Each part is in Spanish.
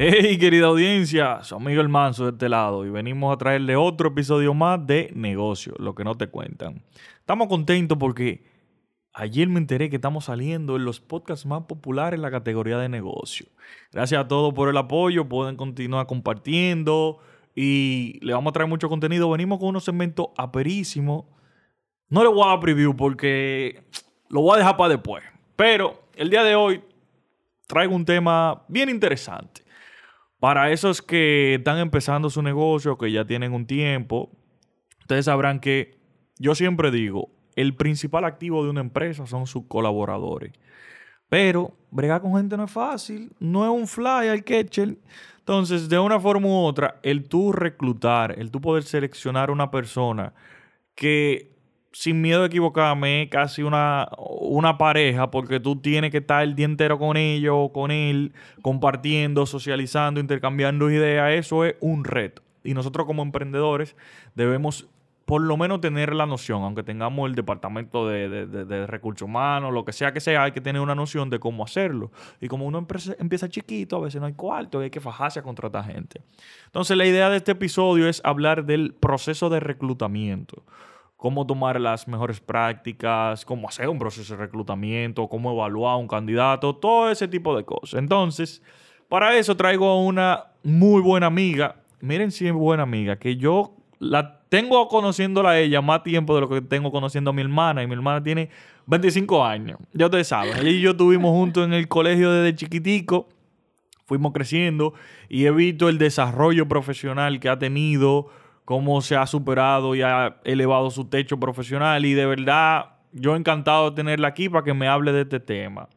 Hey, querida audiencia, su amigo el Manso de este lado y venimos a traerle otro episodio más de Negocio, lo que no te cuentan. Estamos contentos porque ayer me enteré que estamos saliendo en los podcasts más populares en la categoría de negocio. Gracias a todos por el apoyo, pueden continuar compartiendo y le vamos a traer mucho contenido. Venimos con unos segmentos aperísimos. No le voy a dar preview porque lo voy a dejar para después. Pero el día de hoy traigo un tema bien interesante. Para esos que están empezando su negocio, que ya tienen un tiempo, ustedes sabrán que yo siempre digo, el principal activo de una empresa son sus colaboradores. Pero bregar con gente no es fácil, no es un fly al catcher. Entonces, de una forma u otra, el tú reclutar, el tú poder seleccionar una persona que sin miedo a equivocarme, casi una, una pareja, porque tú tienes que estar el día entero con ellos con él, compartiendo, socializando, intercambiando ideas. Eso es un reto. Y nosotros como emprendedores debemos por lo menos tener la noción, aunque tengamos el departamento de, recursos humanos, lo que sea que sea, hay que tener una noción de cómo hacerlo. Y como uno empieza chiquito, a veces no hay cuarto, hay que fajarse a contratar gente. Entonces la idea de este episodio es hablar del proceso de reclutamiento cómo tomar las mejores prácticas, cómo hacer un proceso de reclutamiento, cómo evaluar a un candidato, todo ese tipo de cosas. Entonces, para eso traigo a una muy buena amiga. Miren si es buena amiga, que yo la tengo conociéndola a ella más tiempo de lo que tengo conociendo a mi hermana. Y mi hermana tiene 25 años. Ya ustedes saben. Ella y yo estuvimos juntos en el colegio desde chiquitico. Fuimos creciendo y he visto el desarrollo profesional que ha tenido cómo se ha superado y ha elevado su techo profesional y de verdad yo encantado de tenerla aquí para que me hable de este tema.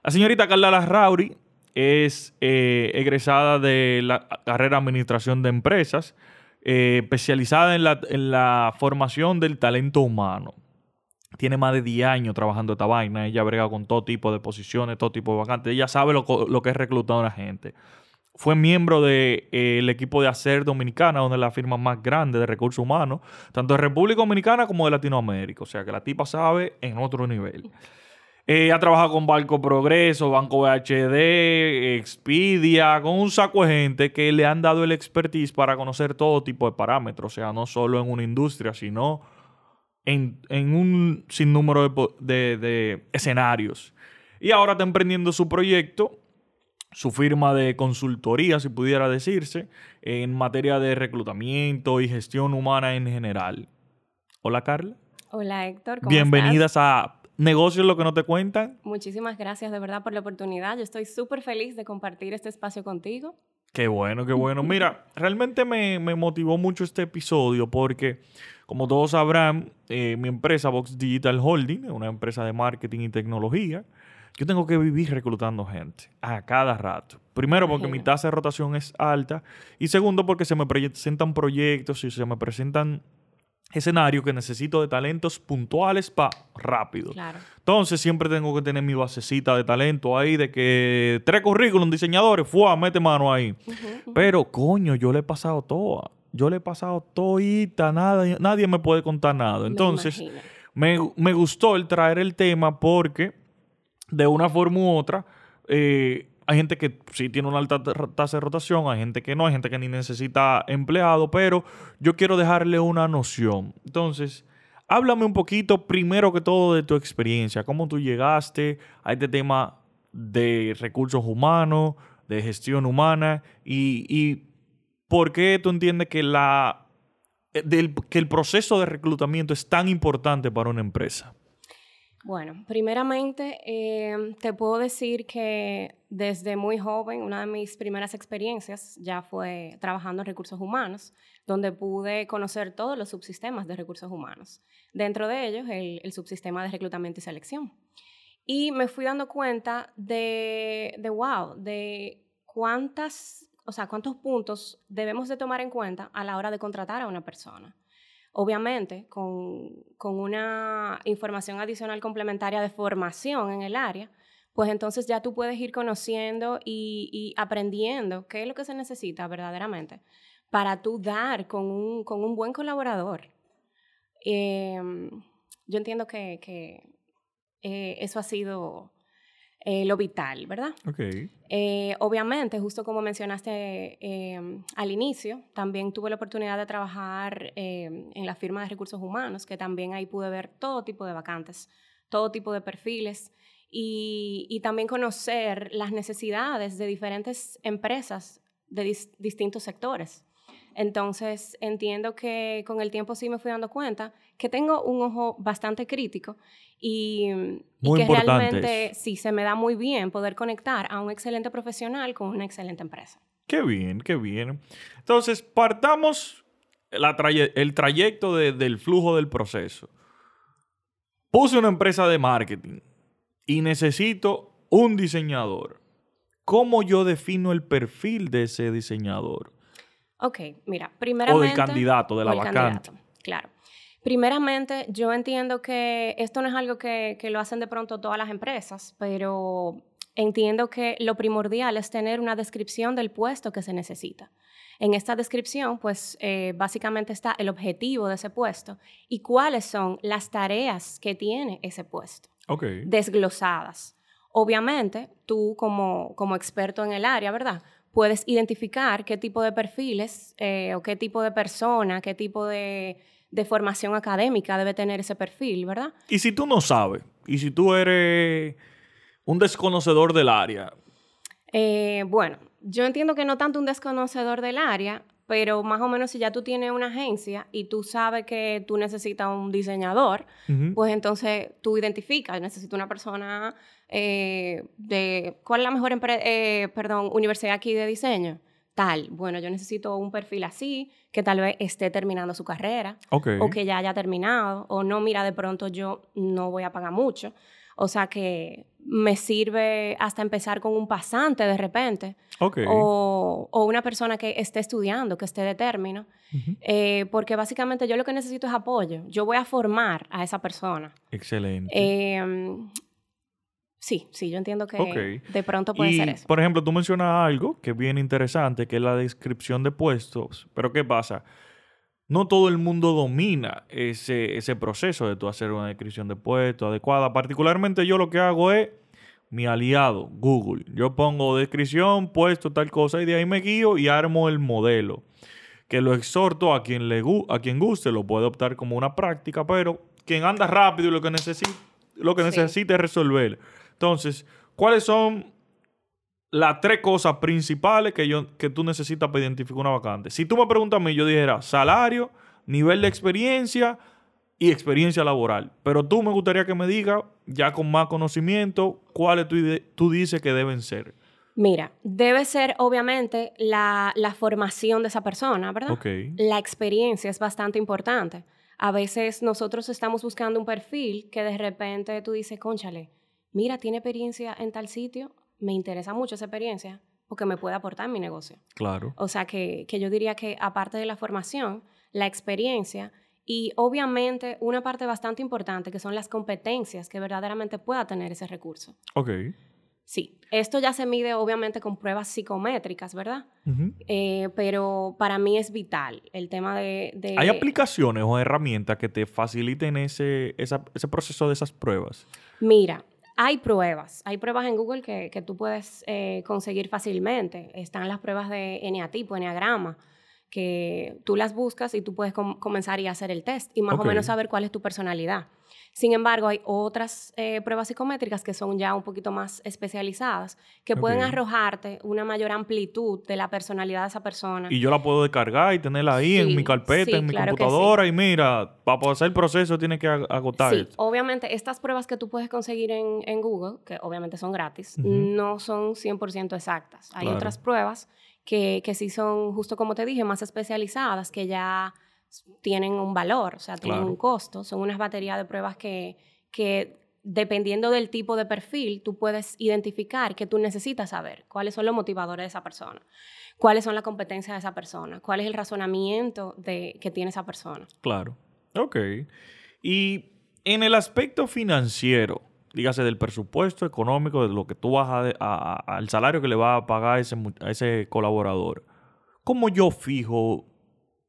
La señorita Carla Larrauri es eh, egresada de la carrera Administración de Empresas, eh, especializada en la, formación del talento humano. Tiene más de 10 años trabajando esta vaina. Ella brega con todo tipo de posiciones, todo tipo de vacantes. Ella sabe lo, lo que es reclutar a la gente fue miembro del de, eh, equipo de ACER Dominicana, una de las firmas más grandes de recursos humanos, tanto de República Dominicana como de Latinoamérica. O sea que la tipa sabe en otro nivel. Eh, ha trabajado con Banco Progreso, Banco VHD, Expedia, con un saco de gente que le han dado el expertise para conocer todo tipo de parámetros. O sea, no solo en una industria, sino en, un sinnúmero de, de escenarios. Y ahora está emprendiendo su proyecto su firma de consultoría, si pudiera decirse, en materia de reclutamiento y gestión humana en general. Hola, Carla. Hola, Héctor. ¿cómo Bienvenidas a Negocios lo que no te cuentan. Muchísimas gracias de verdad por la oportunidad. Yo estoy súper feliz de compartir este espacio contigo. Qué bueno, qué bueno. Mira, realmente me, motivó mucho este episodio porque, como todos sabrán, eh, mi empresa Vox Digital Holding, una empresa de marketing y tecnología, yo tengo que vivir reclutando gente a cada rato. Primero porque mi tasa de rotación es alta y segundo porque se me presentan proyectos y se me presentan escenarios que necesito de talentos puntuales para rápido. Entonces siempre tengo que tener mi basecita de talento ahí de que tres currículum diseñadores, ¡fua! mete mano ahí. Pero coño, yo le he pasado toda. Yo le he pasado todita, nada, nadie me puede contar nada. Entonces, me, me gustó el traer el tema porque de una forma u otra, eh, hay gente que sí tiene una alta tasa de rotación, hay gente que no, hay gente que ni necesita empleado, pero yo quiero dejarle una noción. Entonces, háblame un poquito, primero que todo, de tu experiencia, cómo tú llegaste a este tema de recursos humanos, de gestión humana y, y por qué tú entiendes que, la, que el proceso de reclutamiento es tan importante para una empresa. Bueno, primeramente em, te puedo decir que desde muy joven, una de mis primeras experiencias ya fue trabajando en recursos humanos, donde pude conocer todos los subsistemas de recursos humanos. Dentro de ellos, el, el subsistema de reclutamiento y selección. Y me fui dando cuenta de, de, wow, de cuántas, o sea, cuántos puntos debemos de tomar en cuenta a la hora de contratar a una persona. Obviamente, con, una información adicional complementaria de formación en el área, pues entonces ya tú puedes ir conociendo y, aprendiendo qué es lo que se necesita verdaderamente para tú dar con un, buen colaborador. Em, yo entiendo que, eh, eso ha sido eh, lo vital, ¿verdad? Ok. Eh, obviamente, justo como mencionaste eh, al inicio, también tuve la oportunidad de trabajar en la firma de recursos humanos, que también ahí pude ver todo tipo de vacantes, todo tipo de perfiles y, también conocer las necesidades de diferentes empresas de distintos sectores. Entonces, entiendo que con el tiempo sí me fui dando cuenta que tengo un ojo bastante crítico y, que realmente sí se me da muy bien poder conectar a un excelente profesional con una excelente empresa. Qué bien, qué bien. Entonces, partamos el trayecto del flujo del proceso. Puse una empresa de marketing y necesito un diseñador. ¿Cómo yo defino el perfil de ese diseñador? Ok, mira, primeramente... O del candidato, de la vacante. claro. Primeramente, yo entiendo que esto no es algo que, lo hacen de pronto todas las empresas, pero entiendo que lo primordial es tener una descripción del puesto que se necesita. En esta descripción, pues eh, básicamente está el objetivo de ese puesto y cuáles son las tareas que tiene ese puesto. Okay. Desglosadas. Obviamente, tú como, como experto en el área, ¿verdad? Puedes identificar qué tipo de perfiles eh, o qué tipo de persona, qué tipo de de formación académica debe tener ese perfil, ¿verdad? Y si tú no sabes, y si tú eres un desconocedor del área. Eh, bueno, yo entiendo que no tanto un desconocedor del área, pero más o menos si ya tú tienes una agencia y tú sabes que tú necesitas un diseñador, pues entonces tú identificas, necesito una persona eh, de, ¿cuál es la mejor eh, perdón, universidad aquí de diseño? tal, bueno, yo necesito un perfil así, que tal vez esté terminando su carrera, o que ya haya terminado, o no, mira, de pronto yo no voy a pagar mucho. O sea que me sirve hasta empezar con un pasante de repente. O, una persona que esté estudiando, que esté de término. Eh, porque básicamente yo lo que necesito es apoyo. Yo voy a formar a esa persona. Excelente. Eh, Sí, sí, yo entiendo que de pronto puede ser eso. Por ejemplo, tú mencionas algo que es bien interesante, que es la descripción de puestos. Pero ¿qué pasa? No todo el mundo domina ese, ese proceso de tú hacer una descripción de puestos adecuada. Particularmente yo lo que hago es mi aliado, Google. Yo pongo descripción, puesto, tal cosa, y de ahí me guío y armo el modelo. Que lo exhorto a quien, le, a quien guste, lo puede optar como una práctica, pero quien anda rápido y lo que necesita, lo que necesita es resolver entonces, ¿cuáles son las tres cosas principales que, yo, que tú necesitas para identificar una vacante? Si tú me preguntas a mí, yo dijera salario, nivel de experiencia y experiencia laboral. Pero tú me gustaría que me digas, ya con más conocimiento, cuáles tú, tú dices que deben ser. Mira, debe ser obviamente la, formación de esa persona, ¿verdad? La experiencia es bastante importante. A veces nosotros estamos buscando un perfil que de repente tú dices, conchale, mira, tiene experiencia en tal sitio, me interesa mucho esa experiencia porque me puede aportar en mi negocio. Claro. O sea, que, yo diría que aparte de la formación, la experiencia y obviamente una parte bastante importante que son las competencias que verdaderamente pueda tener ese recurso. Ok. Sí, esto ya se mide obviamente con pruebas psicométricas, ¿verdad? Eh, pero para mí es vital el tema de, ¿Hay aplicaciones o herramientas que te faciliten ese, ese proceso de esas pruebas? Mira, hay pruebas, hay pruebas en Google que, que tú puedes eh, conseguir fácilmente. Están las pruebas de eneatipo, eneagrama, que tú las buscas y tú puedes comenzar y hacer el test y más o menos saber cuál es tu personalidad. Sin embargo, hay otras eh, pruebas psicométricas que son ya un poquito más especializadas, que pueden arrojarte una mayor amplitud de la personalidad de esa persona. Y yo la puedo descargar y tenerla ahí en mi carpeta, en mi computadora, y mira, para poder hacer el proceso tiene que agotar. Sí, obviamente, estas pruebas que tú puedes conseguir en, Google, que obviamente son gratis, no son 100% exactas. Hay otras pruebas que, que sí son, justo como te dije, más especializadas, que ya tienen un valor, o sea, tienen un costo. Son unas baterías de pruebas que, que, dependiendo del tipo de perfil, tú puedes identificar que tú necesitas saber cuáles son los motivadores de esa persona, cuáles son las competencias de esa persona, cuál es el razonamiento de, que tiene esa persona. Claro. Ok. Y en el aspecto financiero, dígase del presupuesto económico, de lo que tú vas a, al salario que le va a pagar ese, a ese colaborador, ¿cómo yo fijo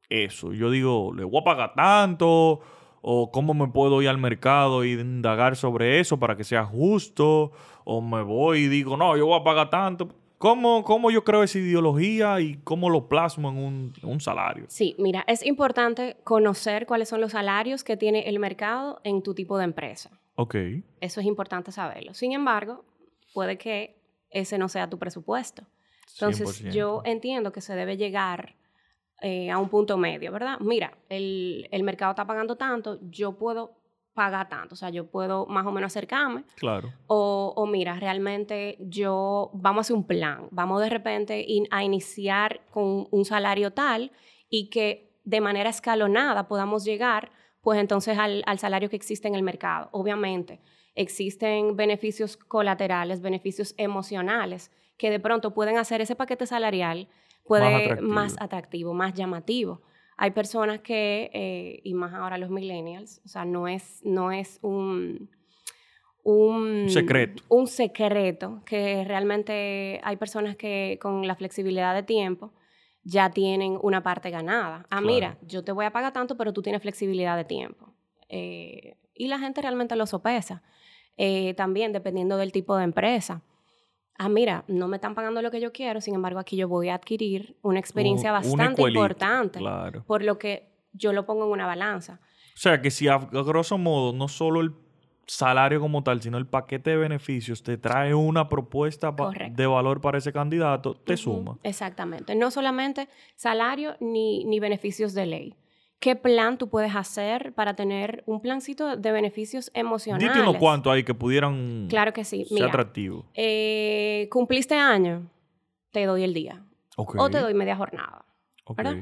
eso. Yo digo, le voy a pagar tanto ¿O cómo me puedo ir al mercado y indagar sobre eso para que sea justo? ¿O me voy y digo, no, yo voy a pagar tanto? ¿Cómo, cómo yo creo esa ideología y cómo lo plasmo en un, en un salario? Sí, mira, es importante conocer cuáles son los salarios que tiene el mercado en tu tipo de empresa. Ok. Eso es importante saberlo. Sin embargo, puede que ese no sea tu presupuesto. Entonces, 100%. yo entiendo que se debe llegar eh, a un punto medio, ¿verdad? Mira, el, el mercado está pagando tanto, yo puedo pagar tanto, o sea, yo puedo más o menos acercarme. Claro. O, o mira, realmente yo, vamos a hacer un plan, vamos de repente in- a iniciar con un salario tal y que de manera escalonada podamos llegar, pues entonces al, al salario que existe en el mercado. Obviamente, existen beneficios colaterales, beneficios emocionales que de pronto pueden hacer ese paquete salarial puede atractivo. más atractivo, más llamativo. Hay personas que, eh, y más ahora los millennials, o sea, no es, no es un, un Secreto. Un secreto que realmente hay personas que con la flexibilidad de tiempo ya tienen una parte ganada. Ah, Claro. mira, yo te voy a pagar tanto, pero tú tienes flexibilidad de tiempo. Eh, y la gente realmente lo sopesa. Eh, también dependiendo del tipo de empresa. Ah, mira, no me están pagando lo que yo quiero, sin embargo, aquí yo voy a adquirir una experiencia Un- bastante importante, Claro. por lo que yo lo pongo en una balanza. O sea, que si a, a grosso modo no solo el salario como tal, sino el paquete de beneficios te trae una propuesta de valor para ese candidato, te Ujú, suma. Exactamente. No solamente salario ni, ni beneficios de ley. ¿Qué plan tú puedes hacer para tener un plancito de beneficios emocionales? Dite unos cuantos ahí que pudieran Claro que sí. ser Mira, atractivos. eh, cumpliste año, te doy el día. O te doy media jornada. ¿verdad?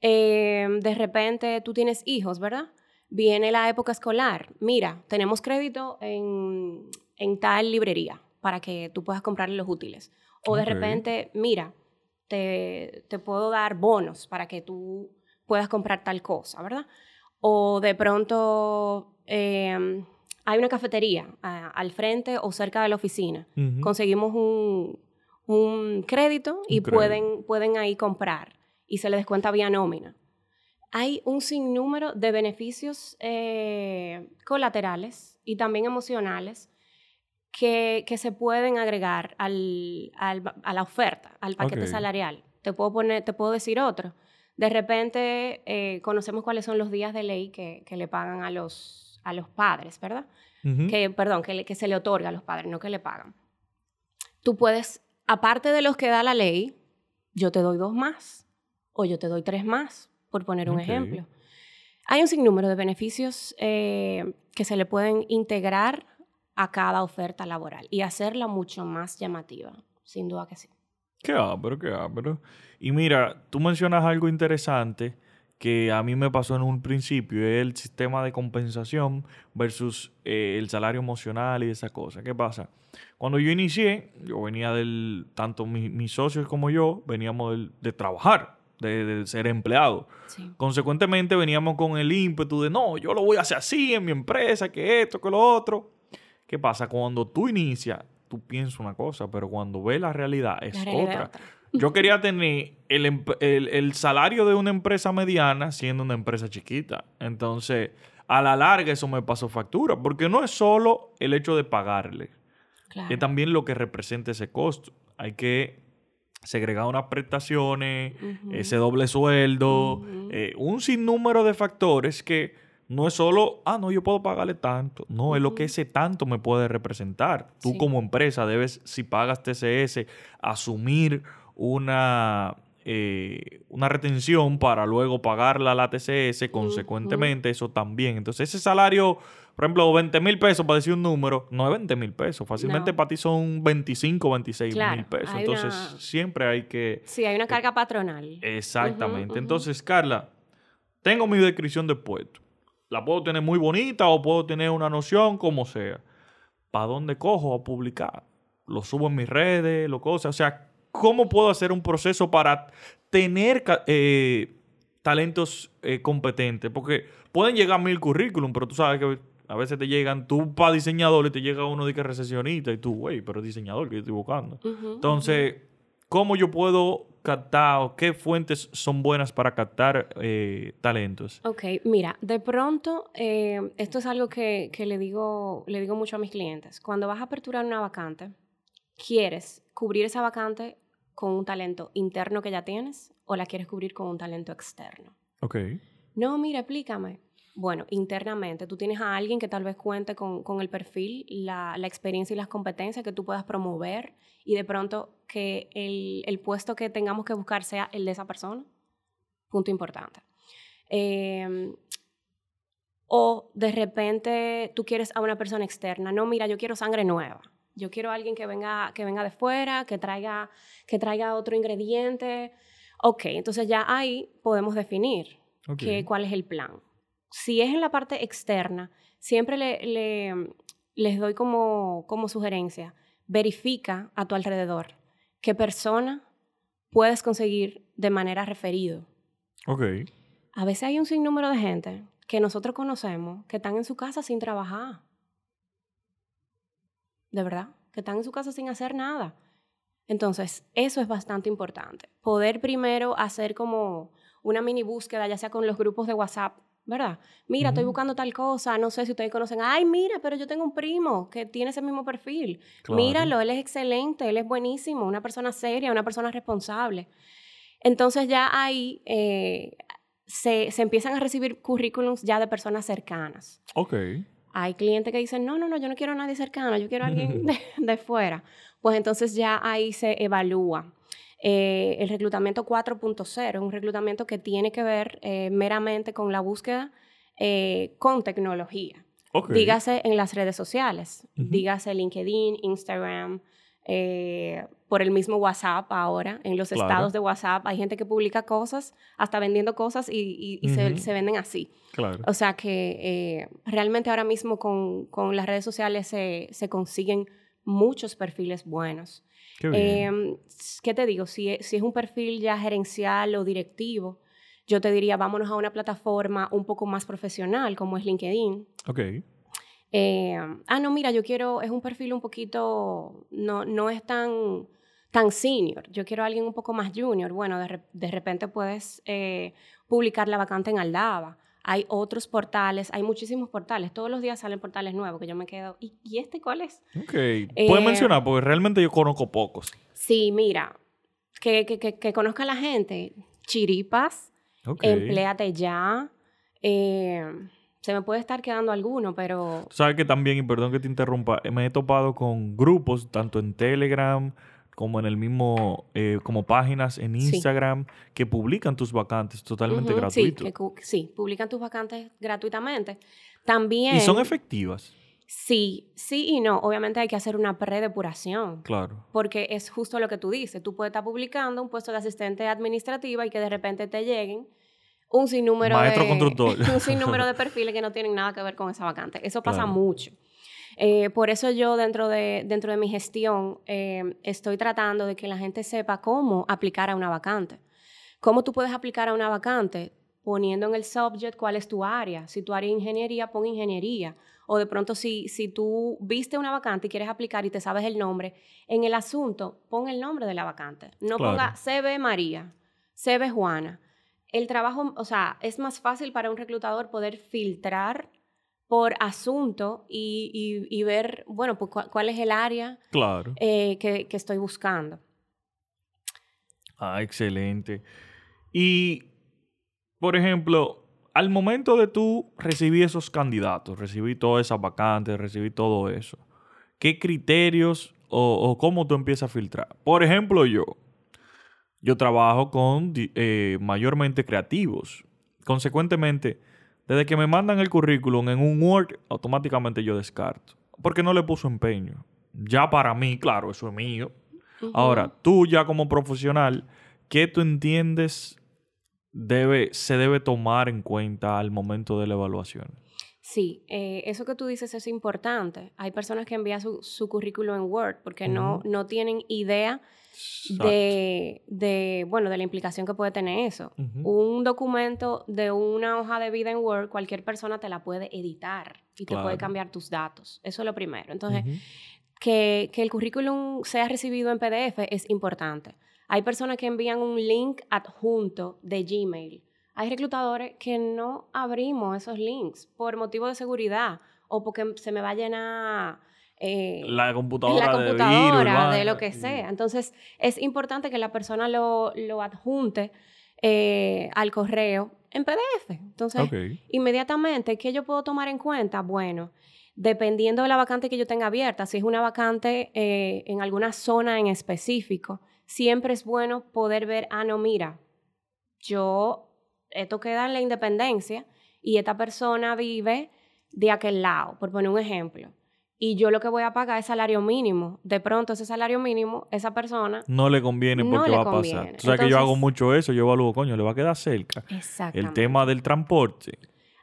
Eh, de repente tú tienes hijos, ¿verdad? Viene la época escolar. Mira, tenemos crédito en, en tal librería para que tú puedas comprarle los útiles. O de repente, mira, te, te puedo dar bonos para que tú puedas comprar tal cosa, ¿verdad? O de pronto eh, hay una cafetería al frente o cerca de la oficina. Conseguimos un, un crédito y. Pueden, pueden ahí comprar y se les descuenta vía nómina. Hay un sinnúmero de beneficios eh, colaterales y también emocionales que, que se pueden agregar al, al- a la oferta, al paquete salarial. Te puedo, poner, te puedo decir otro. De repente eh, conocemos cuáles son los días de ley que, que le pagan a los, a los padres, ¿verdad? Que, perdón, que, le- que se le otorga a los padres, no que le pagan. Tú puedes, aparte de los que da la ley, yo te doy dos más o yo te doy tres más, por poner un ejemplo. Hay un sinnúmero de beneficios eh, que se le pueden integrar a cada oferta laboral y hacerla mucho más llamativa, sin duda que sí. Qué ápero, qué ápero. Y mira, tú mencionas algo interesante que a mí me pasó en un principio, es el sistema de compensación versus eh, el salario emocional y esa cosa. ¿Qué pasa? Cuando yo inicié, yo venía del, tanto mi- mis socios como yo, veníamos del- de trabajar, de, de ser empleado. Sí. Consecuentemente veníamos con el ímpetu de, no, yo lo voy a hacer así en mi empresa, que esto, que lo otro. ¿Qué pasa? Cuando tú inicias, tú piensas una cosa, pero cuando ves la realidad es La realidad es otra. otra. Yo quería tener el, el- el salario de una empresa mediana siendo una empresa chiquita. Entonces, a la larga eso me pasó factura, porque no es solo el hecho de pagarle, Claro. es también lo que representa ese costo. Hay que segregar unas prestaciones, ese doble sueldo, Ujú. eh, un sinnúmero de factores que no es solo, ah, no, yo puedo pagarle tanto. No, es lo que ese tanto me puede representar. Tú Sí. como empresa debes, si pagas TCS, asumir una, eh, una retención para luego pagarla a la TCS, consecuentemente eso también. Entonces ese salario, por ejemplo, 20 mil pesos para decir un número, no es 20 mil pesos. Fácilmente No. para ti son 25, 26 Claro, mil pesos. Entonces una- siempre hay que... Sí, hay una carga patronal. Exactamente. Entonces, Carla, tengo mi descripción de puesto. La puedo tener muy bonita o puedo tener una noción, como sea. ¿Para dónde cojo a publicar? Lo subo en mis redes, lo cosas. O sea, ¿cómo puedo hacer un proceso para tener eh, talentos eh, competentes? Porque pueden llegar mil currículum, pero tú sabes que a veces te llegan, tú para diseñador y te llega uno de que es recesionista y tú, güey, pero es diseñador que yo estoy buscando. Entonces, ¿cómo yo puedo captado? ¿Qué fuentes son buenas para captar eh, talentos? Ok, mira, de pronto, eh, esto es algo que, que, le, digo, le digo mucho a mis clientes. Cuando vas a aperturar una vacante, ¿quieres cubrir esa vacante con un talento interno que ya tienes o la quieres cubrir con un talento externo? Ok. No, mira, explícame. Bueno, internamente, tú tienes a alguien que tal vez cuente con, con el perfil, la, la, experiencia y las competencias que tú puedas promover y de pronto que el, el, puesto que tengamos que buscar sea el de esa persona. Punto importante. Eh, o de repente tú quieres a una persona externa. No, mira, yo quiero sangre nueva. Yo quiero a alguien que venga, que venga de fuera, que traiga, que traiga otro ingrediente. Ok, entonces ya ahí podemos definir okay. que, cuál es el plan si es en la parte externa, siempre le, le, les doy como, como sugerencia, verifica a tu alrededor qué persona puedes conseguir de manera referido. Ok. A veces hay un sinnúmero de gente que nosotros conocemos que están en su casa sin trabajar. De verdad, que están en su casa sin hacer nada. Entonces, eso es bastante importante. Poder primero hacer como una mini búsqueda, ya sea con los grupos de WhatsApp ¿verdad? Mira, estoy buscando tal cosa, no sé si ustedes conocen, ay, mira, pero yo tengo un primo que tiene ese mismo perfil. Míralo, él es excelente, él es buenísimo, una persona seria, una persona responsable. Entonces ya ahí eh, se, se, empiezan a recibir currículums ya de personas cercanas. Ok. Hay clientes que dicen, no, no, no, yo no quiero a nadie cercano, yo quiero a alguien de, de fuera. Pues entonces ya ahí se evalúa. Eh, el reclutamiento 4.0 es un reclutamiento que tiene que ver eh, meramente con la búsqueda eh, con tecnología. Okay. Dígase en las redes sociales, uh -huh. dígase LinkedIn, Instagram, por el mismo WhatsApp ahora, en los Claro. estados de WhatsApp hay gente que publica cosas, hasta vendiendo cosas y, y- y se, Ujú. se venden así. Claro. O sea que eh, realmente ahora mismo con, con las redes sociales se, se consiguen muchos perfiles buenos. Qué bien. Eh, ¿Qué te digo? Si, es- si es un perfil ya gerencial o directivo, yo te diría, vámonos a una plataforma un poco más profesional como es LinkedIn. ok. Eh, ah, no, mira, yo quiero, es un perfil un poquito, no, no es tan, tan senior, yo quiero a alguien un poco más junior. Bueno, de, de repente puedes eh, publicar la vacante en Aldaba. Hay otros portales, hay muchísimos portales, todos los días salen portales nuevos que yo me quedo, ¿y, y este cuál es? Ok. Puedes Eh, mencionar, porque realmente yo conozco pocos. Sí, mira, que, que, que, que conozca la gente, chiripas, Ok. empléate ya. eh, se me puede estar quedando alguno, pero Sabes que también, y perdón que te interrumpa, me he topado con grupos, tanto en Telegram como en el mismo, eh, como páginas en Sí. Instagram, que publican tus vacantes totalmente Ujú, gratuitos. Sí, que cu- sí, publican tus vacantes gratuitamente. También. Y son efectivas, Sí, sí y no. Obviamente hay que hacer una predepuración. claro. Porque es justo lo que tú dices. Tú puedes estar publicando un puesto de asistente administrativa y que de repente te lleguen un sinnúmero Maestro de constructor. un sinnúmero de perfiles que no tienen nada que ver con esa vacante. Eso pasa Claro. mucho. Eh, por eso yo dentro de, dentro de mi gestión eh, estoy tratando de que la gente sepa cómo aplicar a una vacante. ¿Cómo tú puedes aplicar a una vacante? Poniendo en el subject cuál es tu área. Si tu área es ingeniería, pon ingeniería. O de pronto si, si tú viste una vacante y quieres aplicar y te sabes el nombre, en el asunto pon el nombre de la vacante. No Claro. ponga CB María, CB Juana. El trabajo, o sea, es más fácil para un reclutador poder filtrar por asunto y, y- y ver, bueno, pues cuál, cuál es el área Claro. eh, que, que estoy buscando. Ah, excelente. Y, por ejemplo, al momento de tú recibir esos candidatos, recibir todas esas vacantes, recibir todo eso, ¿qué criterios o, o cómo tú empiezas a filtrar? Por ejemplo, yo, yo trabajo con eh, mayormente creativos. Consecuentemente, desde que me mandan el currículum en un Word, automáticamente yo descarto. Porque no le puso empeño. Ya para mí, claro, eso es mío. Ahora, tú ya como profesional, ¿qué tú entiendes debe, se debe tomar en cuenta al momento de la evaluación? Sí, eh, eso que tú dices es importante. Hay personas que envían su, su currículo en Word porque no, no tienen idea de, de, bueno, de la implicación que puede tener eso. Un documento de una hoja de vida en Word, cualquier persona te la puede editar y te puede cambiar tus datos. Eso es lo primero. Entonces, que, que el currículum sea recibido en PDF es importante. Hay personas que envían un link adjunto de Gmail. Hay reclutadores que no abrimos esos links por motivo de seguridad o porque se me va a llenar eh, la computadora, la computadora de, virus, de lo que sea. Entonces, es importante que la persona lo, lo adjunte eh, al correo en PDF. Entonces, inmediatamente, ¿qué yo puedo tomar en cuenta? Bueno, dependiendo de la vacante que yo tenga abierta, si es una vacante eh, en alguna zona en específico, siempre es bueno poder ver, ah, no, mira, yo, esto queda en la independencia y esta persona vive de aquel lado, por poner un ejemplo. Y yo lo que voy a pagar es salario mínimo. De pronto, ese salario mínimo, esa persona... No le conviene porque va a pasar. Tú sabes que yo hago mucho eso. Yo evalúo, coño, le va a quedar cerca. Exactamente. El tema del transporte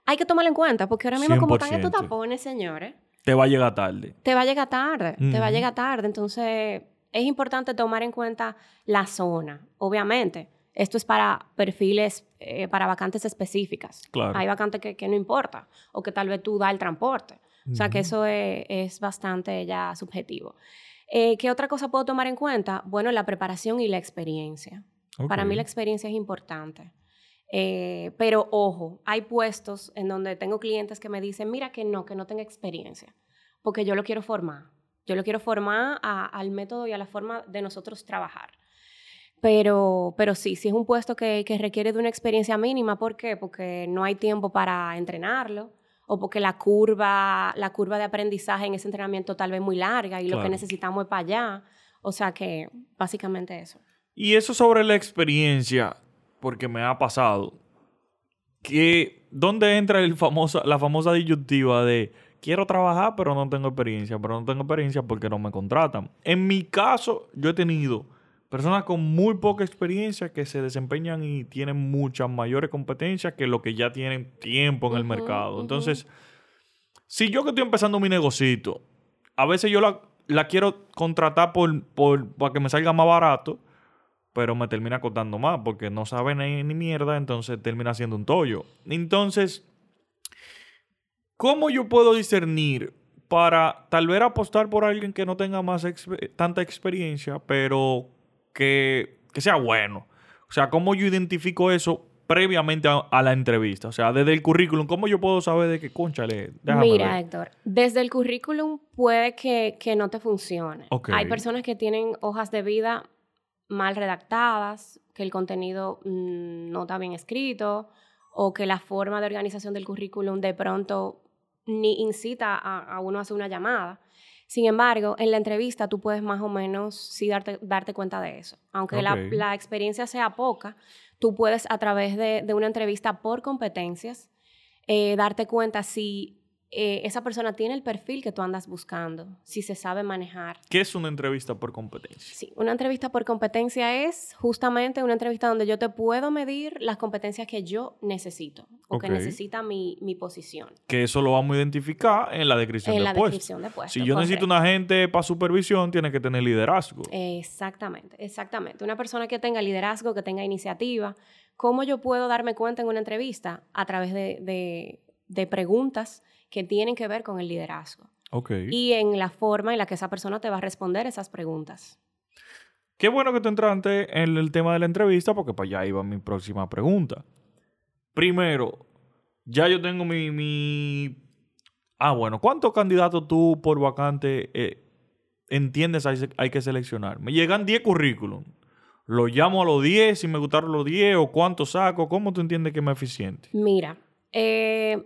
Hay que tomarlo en cuenta, porque ahora mismo como están estos 100%. tapones, señores, te va a llegar tarde. te va a llegar tarde, te va a llegar tarde. Entonces, es importante tomar en cuenta la zona, obviamente. Esto es para perfiles, eh, para vacantes específicas. Claro. Hay vacantes que, que no importa, o que tal vez tú das el transporte. O sea, que eso es, es bastante ya subjetivo. Eh, ¿Qué otra cosa puedo tomar en cuenta? Bueno, la preparación y la experiencia. Para mí la experiencia es importante. Eh, pero ojo, hay puestos en donde tengo clientes que me dicen, mira que no, que no tenga experiencia, porque yo lo quiero formar. Yo lo quiero formar a- al método y a la forma de nosotros trabajar. Pero, pero sí, sí es un puesto que, que requiere de una experiencia mínima. ¿Por qué? Porque no hay tiempo para entrenarlo o porque la curva, la curva de aprendizaje en ese entrenamiento tal vez muy larga y lo que necesitamos es para allá. O sea que básicamente eso. Y eso sobre la experiencia, porque me ha pasado, que ¿dónde entra el famosa, la famosa disyuntiva de quiero trabajar pero no tengo experiencia, pero no tengo experiencia porque no me contratan? En mi caso, yo he tenido personas con muy poca experiencia que se desempeñan y tienen muchas mayores competencias que los que ya tienen tiempo en el mercado. Entonces, si yo que estoy empezando mi negocito, a veces yo la, la quiero contratar por, por, para que me salga más barato, pero me termina costando más porque no sabe ni, ni mierda, entonces termina siendo un tollo. Entonces, ¿cómo yo puedo discernir para tal vez apostar por alguien que no tenga más tanta experiencia, pero que, que sea bueno? O sea, ¿cómo yo identifico eso previamente a, a la entrevista? O sea, desde el currículum, ¿cómo yo puedo saber de qué conchale? Déjame Mira, ver. Héctor, desde el currículum puede que, que no te funcione. Hay personas que tienen hojas de vida mal redactadas, que el contenido mm, no está bien escrito, o que la forma de organización del currículum de pronto ni incita a, a uno a hacer una llamada. Sin embargo, en la entrevista tú puedes más o menos sí darte, darte cuenta de eso. Aunque la, la experiencia sea poca, tú puedes a través de, de una entrevista por competencias eh, darte cuenta si eh, esa persona tiene el perfil que tú andas buscando, si se sabe manejar. ¿Qué es una entrevista por competencia? Sí, una entrevista por competencia es justamente una entrevista donde yo te puedo medir las competencias que yo necesito o que necesita mi, mi posición Que eso lo vamos a identificar en la descripción en del la puesto. descripción de puesto. Si yo necesito una gente para supervisión, tiene que tener liderazgo. Exactamente, exactamente. Una persona que tenga liderazgo, que tenga iniciativa. ¿Cómo yo puedo darme cuenta en una entrevista? A través de, de- de preguntas que tienen que ver con el liderazgo ok. y en la forma en la que esa persona te va a responder esas preguntas. Qué bueno que tú entraste en el tema de la entrevista porque para allá iba mi próxima pregunta. Primero, ya yo tengo mi... mi... Ah, bueno, ¿cuántos candidatos tú por vacante eh, entiendes hay, hay que seleccionar? Me llegan 10 currículum. ¿Lo llamo a los 10 si me gustaron los 10 o cuánto saco? ¿Cómo tú entiendes que es más eficiente? Mira, eh,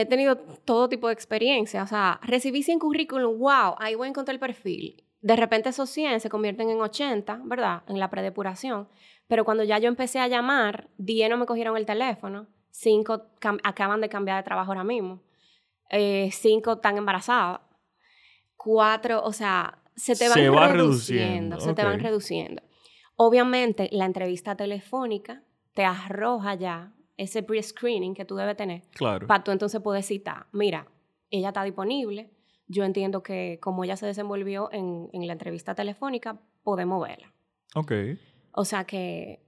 he tenido todo tipo de experiencia. O sea, recibí 100 currículum, wow, ahí voy a encontrar el perfil. De repente esos 100 se convierten en 80, ¿verdad? En la predepuración. Pero cuando ya yo empecé a llamar, 10 no me cogieron el teléfono, 5 acaban de cambiar de trabajo ahora mismo, 5 están embarazadas, 4, o sea, se te van Se va reduciendo, reduciendo, se te van reduciendo. Obviamente, la entrevista telefónica te arroja ya ese pre-screening que tú debes tener Claro. para tú entonces poder citar, mira, ella está disponible, yo entiendo que como ella se desenvolvió en, en la entrevista telefónica, podemos verla. Ok. O sea que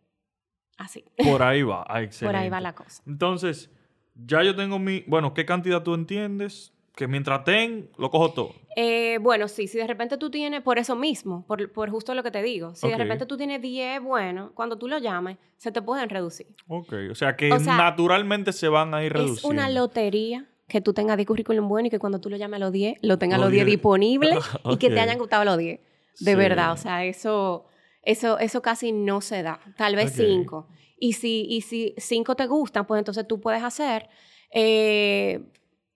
así, Por ahí va. Ah, por ahí va excelente. la cosa. Entonces, ya yo tengo mi. Bueno, ¿qué cantidad tú entiendes? Que mientras ten, lo cojo todo. Eh, bueno, sí, si de repente tú tienes, por eso mismo, por, por justo lo que te digo, si de repente tú tienes 10, bueno, cuando tú lo llames, se te pueden reducir. Ok, o sea que O sea, naturalmente se van a ir reduciendo. Es una lotería que tú tengas 10 currículum buenos y que cuando tú lo llames a los 10, lo tengas Los los 10 10. disponibles y que te hayan gustado los 10. De Sí. verdad, o sea, eso, eso, eso casi no se da. Tal vez Ok. 5. Y si, y si cinco te gustan, pues entonces tú puedes hacer eh,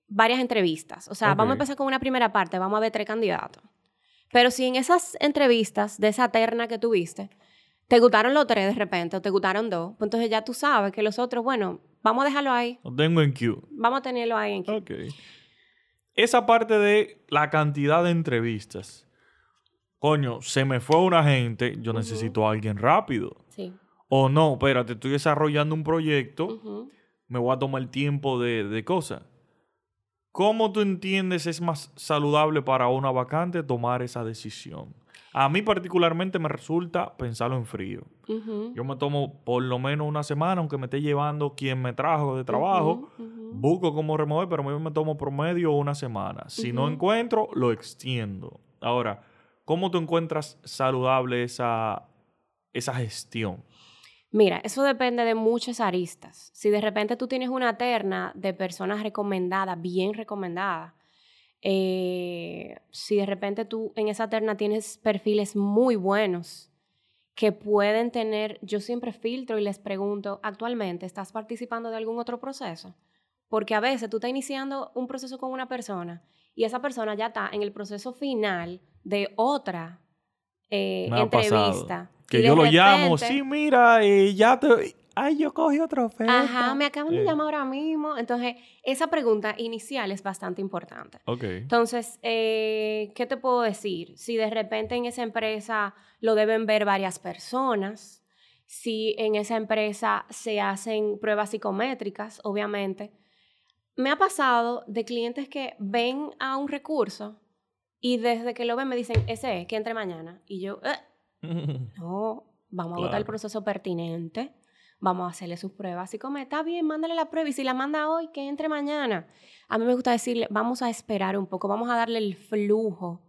varias entrevistas. O sea, vamos a empezar con una primera parte, vamos a ver tres candidatos. Pero si en esas entrevistas de esa terna que tuviste, te gustaron los tres de repente o te gustaron dos, pues entonces ya tú sabes que los otros, bueno, vamos a dejarlo ahí, Lo tengo en queue. vamos a tenerlo ahí en queue. Ok. Esa parte de la cantidad de entrevistas. Coño, se me fue una gente, yo necesito a alguien rápido. Sí. O no, espérate, estoy desarrollando un proyecto, me voy a tomar el tiempo de, de cosas. ¿Cómo tú entiendes es más saludable para una vacante tomar esa decisión? A mí particularmente me resulta pensarlo en frío. Yo me tomo por lo menos una semana, aunque me esté llevando quien me trajo de trabajo. Busco cómo remover, pero a mí me tomo promedio una semana. Si no encuentro, lo extiendo. Ahora, ¿cómo tú encuentras saludable esa, esa gestión? Mira, eso depende de muchas aristas. Si de repente tú tienes una terna de personas recomendadas, bien recomendadas, eh, si de repente tú en esa terna tienes perfiles muy buenos que pueden tener, yo siempre filtro y les pregunto, actualmente, ¿estás participando de algún otro proceso? Porque a veces tú estás iniciando un proceso con una persona y esa persona ya está en el proceso final de otra eh, pasado. Que Y yo lo llamo, sí, mira, eh, ya te... Ay, yo cogí otra oferta. Ajá, me acaban de Eh, llamar ahora mismo. Entonces, esa pregunta inicial es bastante importante. Ok. Entonces, eh, ¿qué te puedo decir? Si de repente en esa empresa lo deben ver varias personas, si en esa empresa se hacen pruebas psicométricas, obviamente. Me ha pasado de clientes que ven a un recurso y desde que lo ven me dicen, ese es, que entre mañana. Y yo, "Eh, no, vamos a votar el Claro. proceso pertinente. Vamos a hacerle sus pruebas. Y como está bien, mándale la prueba. Y si la manda hoy, que entre mañana. A mí me gusta decirle, vamos a esperar un poco, vamos a darle el flujo.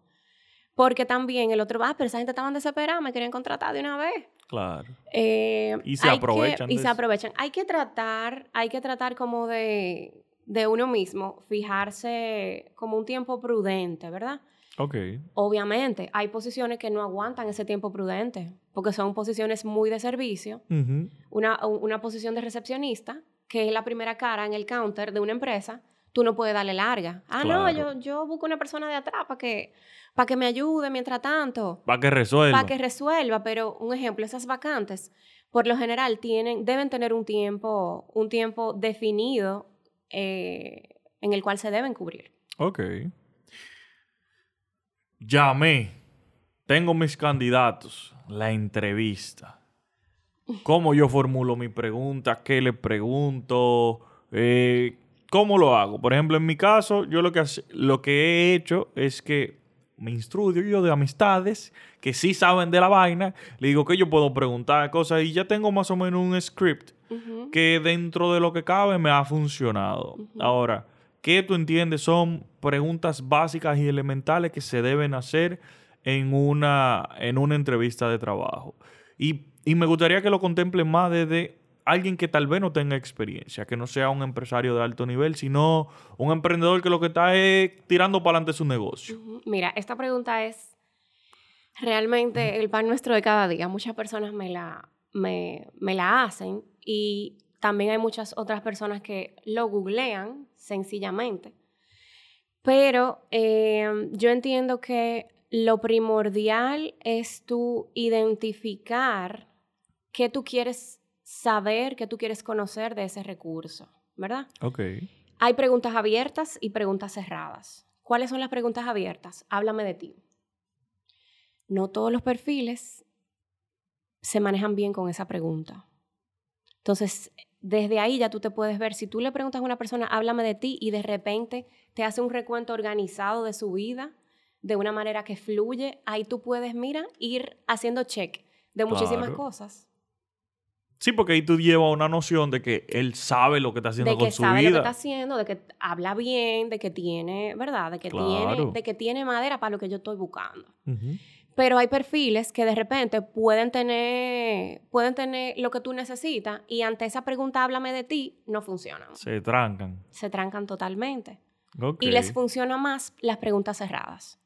Porque también el otro, ah, pero esa gente estaban desesperada, me querían contratar de una vez. Claro. Eh, Y se que- aprovechan y se aprovechan. Hay que tratar, hay que tratar como de, de uno mismo, fijarse como un tiempo prudente, ¿verdad? Ok. Obviamente, hay posiciones que no aguantan ese tiempo prudente, porque son posiciones muy de servicio. Una, una posición de recepcionista, que es la primera cara en el counter de una empresa, tú no puedes darle larga. Ah, no, yo, yo busco una persona de atrás para que, para que me ayude mientras tanto, Para que resuelva. para que resuelva. Pero un ejemplo, esas vacantes, por lo general, tienen, deben tener un tiempo, un tiempo definido eh, en el cual se deben cubrir. Ok. Llamé. Tengo mis candidatos. La entrevista. ¿Cómo yo formulo mi pregunta? ¿Qué le pregunto? Eh, ¿Cómo lo hago? Por ejemplo, en mi caso, yo lo que, lo que he hecho es que me instruyo yo de amistades que sí saben de la vaina. Le digo que yo puedo preguntar cosas y ya tengo más o menos un script que dentro de lo que cabe me ha funcionado. Ahora, ¿qué tú entiendes? Son preguntas básicas y elementales que se deben hacer en una, en una entrevista de trabajo. Y, y me gustaría que lo contemplen más desde alguien que tal vez no tenga experiencia, que no sea un empresario de alto nivel, sino un emprendedor que lo que está es tirando para adelante su negocio. Mira, esta pregunta es realmente el pan nuestro de cada día. Muchas personas me la, me, me la hacen y también hay muchas otras personas que lo googlean sencillamente. Pero eh, yo entiendo que lo primordial es tú identificar qué tú quieres saber, qué tú quieres conocer de ese recurso, ¿verdad? Ok. Hay preguntas abiertas y preguntas cerradas. ¿Cuáles son las preguntas abiertas? Háblame de ti. No todos los perfiles se manejan bien con esa pregunta. Entonces, desde ahí ya tú te puedes ver, si tú le preguntas a una persona, háblame de ti, y de repente te hace un recuento organizado de su vida, de una manera que fluye, ahí tú puedes, mira, ir haciendo check de muchísimas Claro. cosas. Sí, porque ahí tú llevas una noción de que él sabe lo que está haciendo de con que su sabe lo que vida. está haciendo, de que habla bien, de que tiene, ¿verdad? De que, tiene, de que tiene madera para lo que yo estoy buscando. Pero hay perfiles que de repente pueden tener, pueden tener lo que tú necesitas y ante esa pregunta háblame de ti, no funcionan. Se trancan. Se trancan totalmente. Y les funciona más las preguntas cerradas.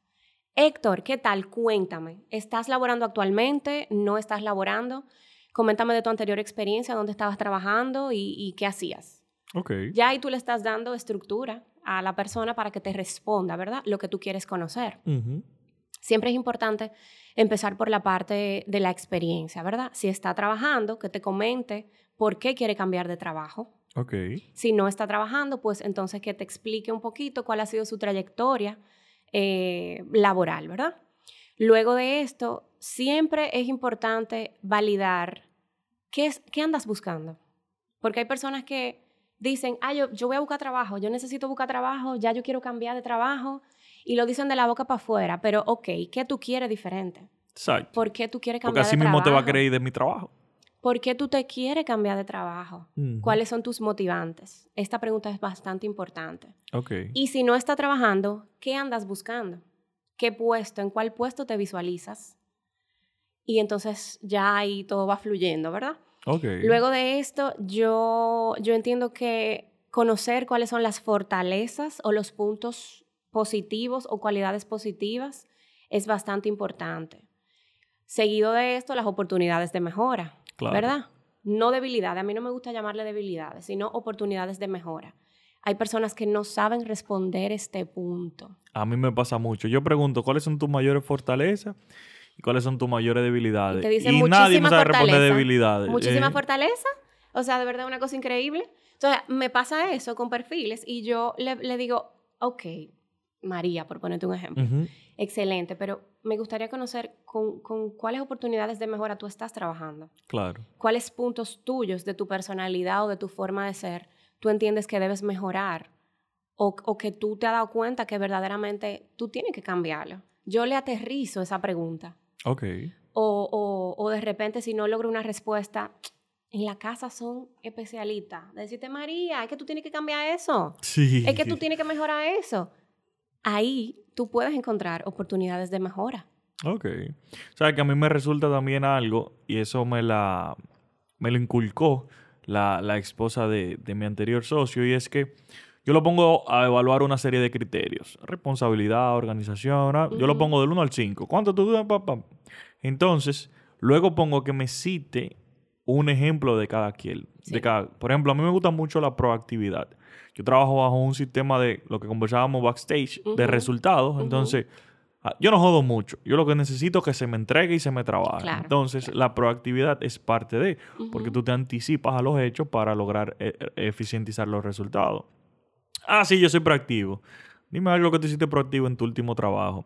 Héctor, ¿qué tal? Cuéntame. ¿Estás laborando actualmente? ¿No estás laborando? Coméntame de tu anterior experiencia, dónde estabas trabajando y, y qué hacías. Ok. Ya ahí tú le estás dando estructura a la persona para que te responda, ¿verdad? Lo que tú quieres conocer. Ujú. Siempre es importante empezar por la parte de la experiencia, ¿verdad? Si está trabajando, que te comente por qué quiere cambiar de trabajo. Ok. Si no está trabajando, pues entonces que te explique un poquito cuál ha sido su trayectoria eh, laboral, ¿verdad? Luego de esto, siempre es importante validar qué, es, qué andas buscando. Porque hay personas que dicen, ah, yo, yo voy a buscar trabajo, yo necesito buscar trabajo, ya yo quiero cambiar de trabajo, y lo dicen de la boca para afuera, pero ok, ¿qué tú quieres diferente? Exacto. ¿Por qué tú quieres Porque cambiar así de mismo trabajo? te va a ir de mi trabajo. ¿Por qué tú te quieres cambiar de trabajo? Ujú. ¿Cuáles son tus motivantes? Esta pregunta es bastante importante. Ok. Y si no está trabajando, ¿qué andas buscando? ¿Qué puesto? ¿En cuál puesto te visualizas? Y entonces ya ahí todo va fluyendo, ¿verdad? Ok. Luego de esto, yo, yo entiendo que conocer cuáles son las fortalezas o los puntos positivos o cualidades positivas es bastante importante. Seguido de esto, las oportunidades de mejora, Claro. ¿verdad? No debilidades, a mí no me gusta llamarle debilidades, sino oportunidades de mejora. Hay personas que no saben responder este punto. A mí me pasa mucho. Yo pregunto, ¿cuáles son tus mayores fortalezas y cuáles son tus mayores debilidades? Y te dicen y nadie me sabe responder debilidades. Muchísima Eh, fortaleza. O sea, de verdad una cosa increíble. Entonces, me pasa eso con perfiles y yo le, le digo, ok, María, por ponerte un ejemplo. Excelente, pero me gustaría conocer con, con cuáles oportunidades de mejora tú estás trabajando. Claro. ¿Cuáles puntos tuyos de tu personalidad o de tu forma de ser tú entiendes que debes mejorar? O, o que tú te has dado cuenta que verdaderamente tú tienes que cambiarlo. Yo le aterrizo esa pregunta. Ok. O, o, o de repente si no logro una respuesta, en la casa son especialistas. De decirte, María, es que tú tienes que cambiar eso. Sí. Es que tú tienes que mejorar eso. Ahí tú puedes encontrar oportunidades de mejora. Ok. O sea, que a mí me resulta también algo, y eso me la me lo inculcó la, la esposa de, de mi anterior socio, y es que yo lo pongo a evaluar una serie de criterios. Responsabilidad, organización, ah, yo lo pongo del 1 al 5. ¿Cuánto tú dudas, papá? Entonces, luego pongo que me cite un ejemplo de cada quien. Sí. De cada, por ejemplo, a mí me gusta mucho la proactividad. Yo trabajo bajo un sistema de lo que conversábamos backstage, de resultados. Entonces, ah, yo no jodo mucho. Yo lo que necesito es que se me entregue y se me trabaje. Claro, Entonces, la proactividad es parte de, porque Ujú. tú te anticipas a los hechos para lograr eh, eh, eficientizar los resultados. Ah, sí, yo soy proactivo. Dime algo que tú hiciste proactivo en tu último trabajo.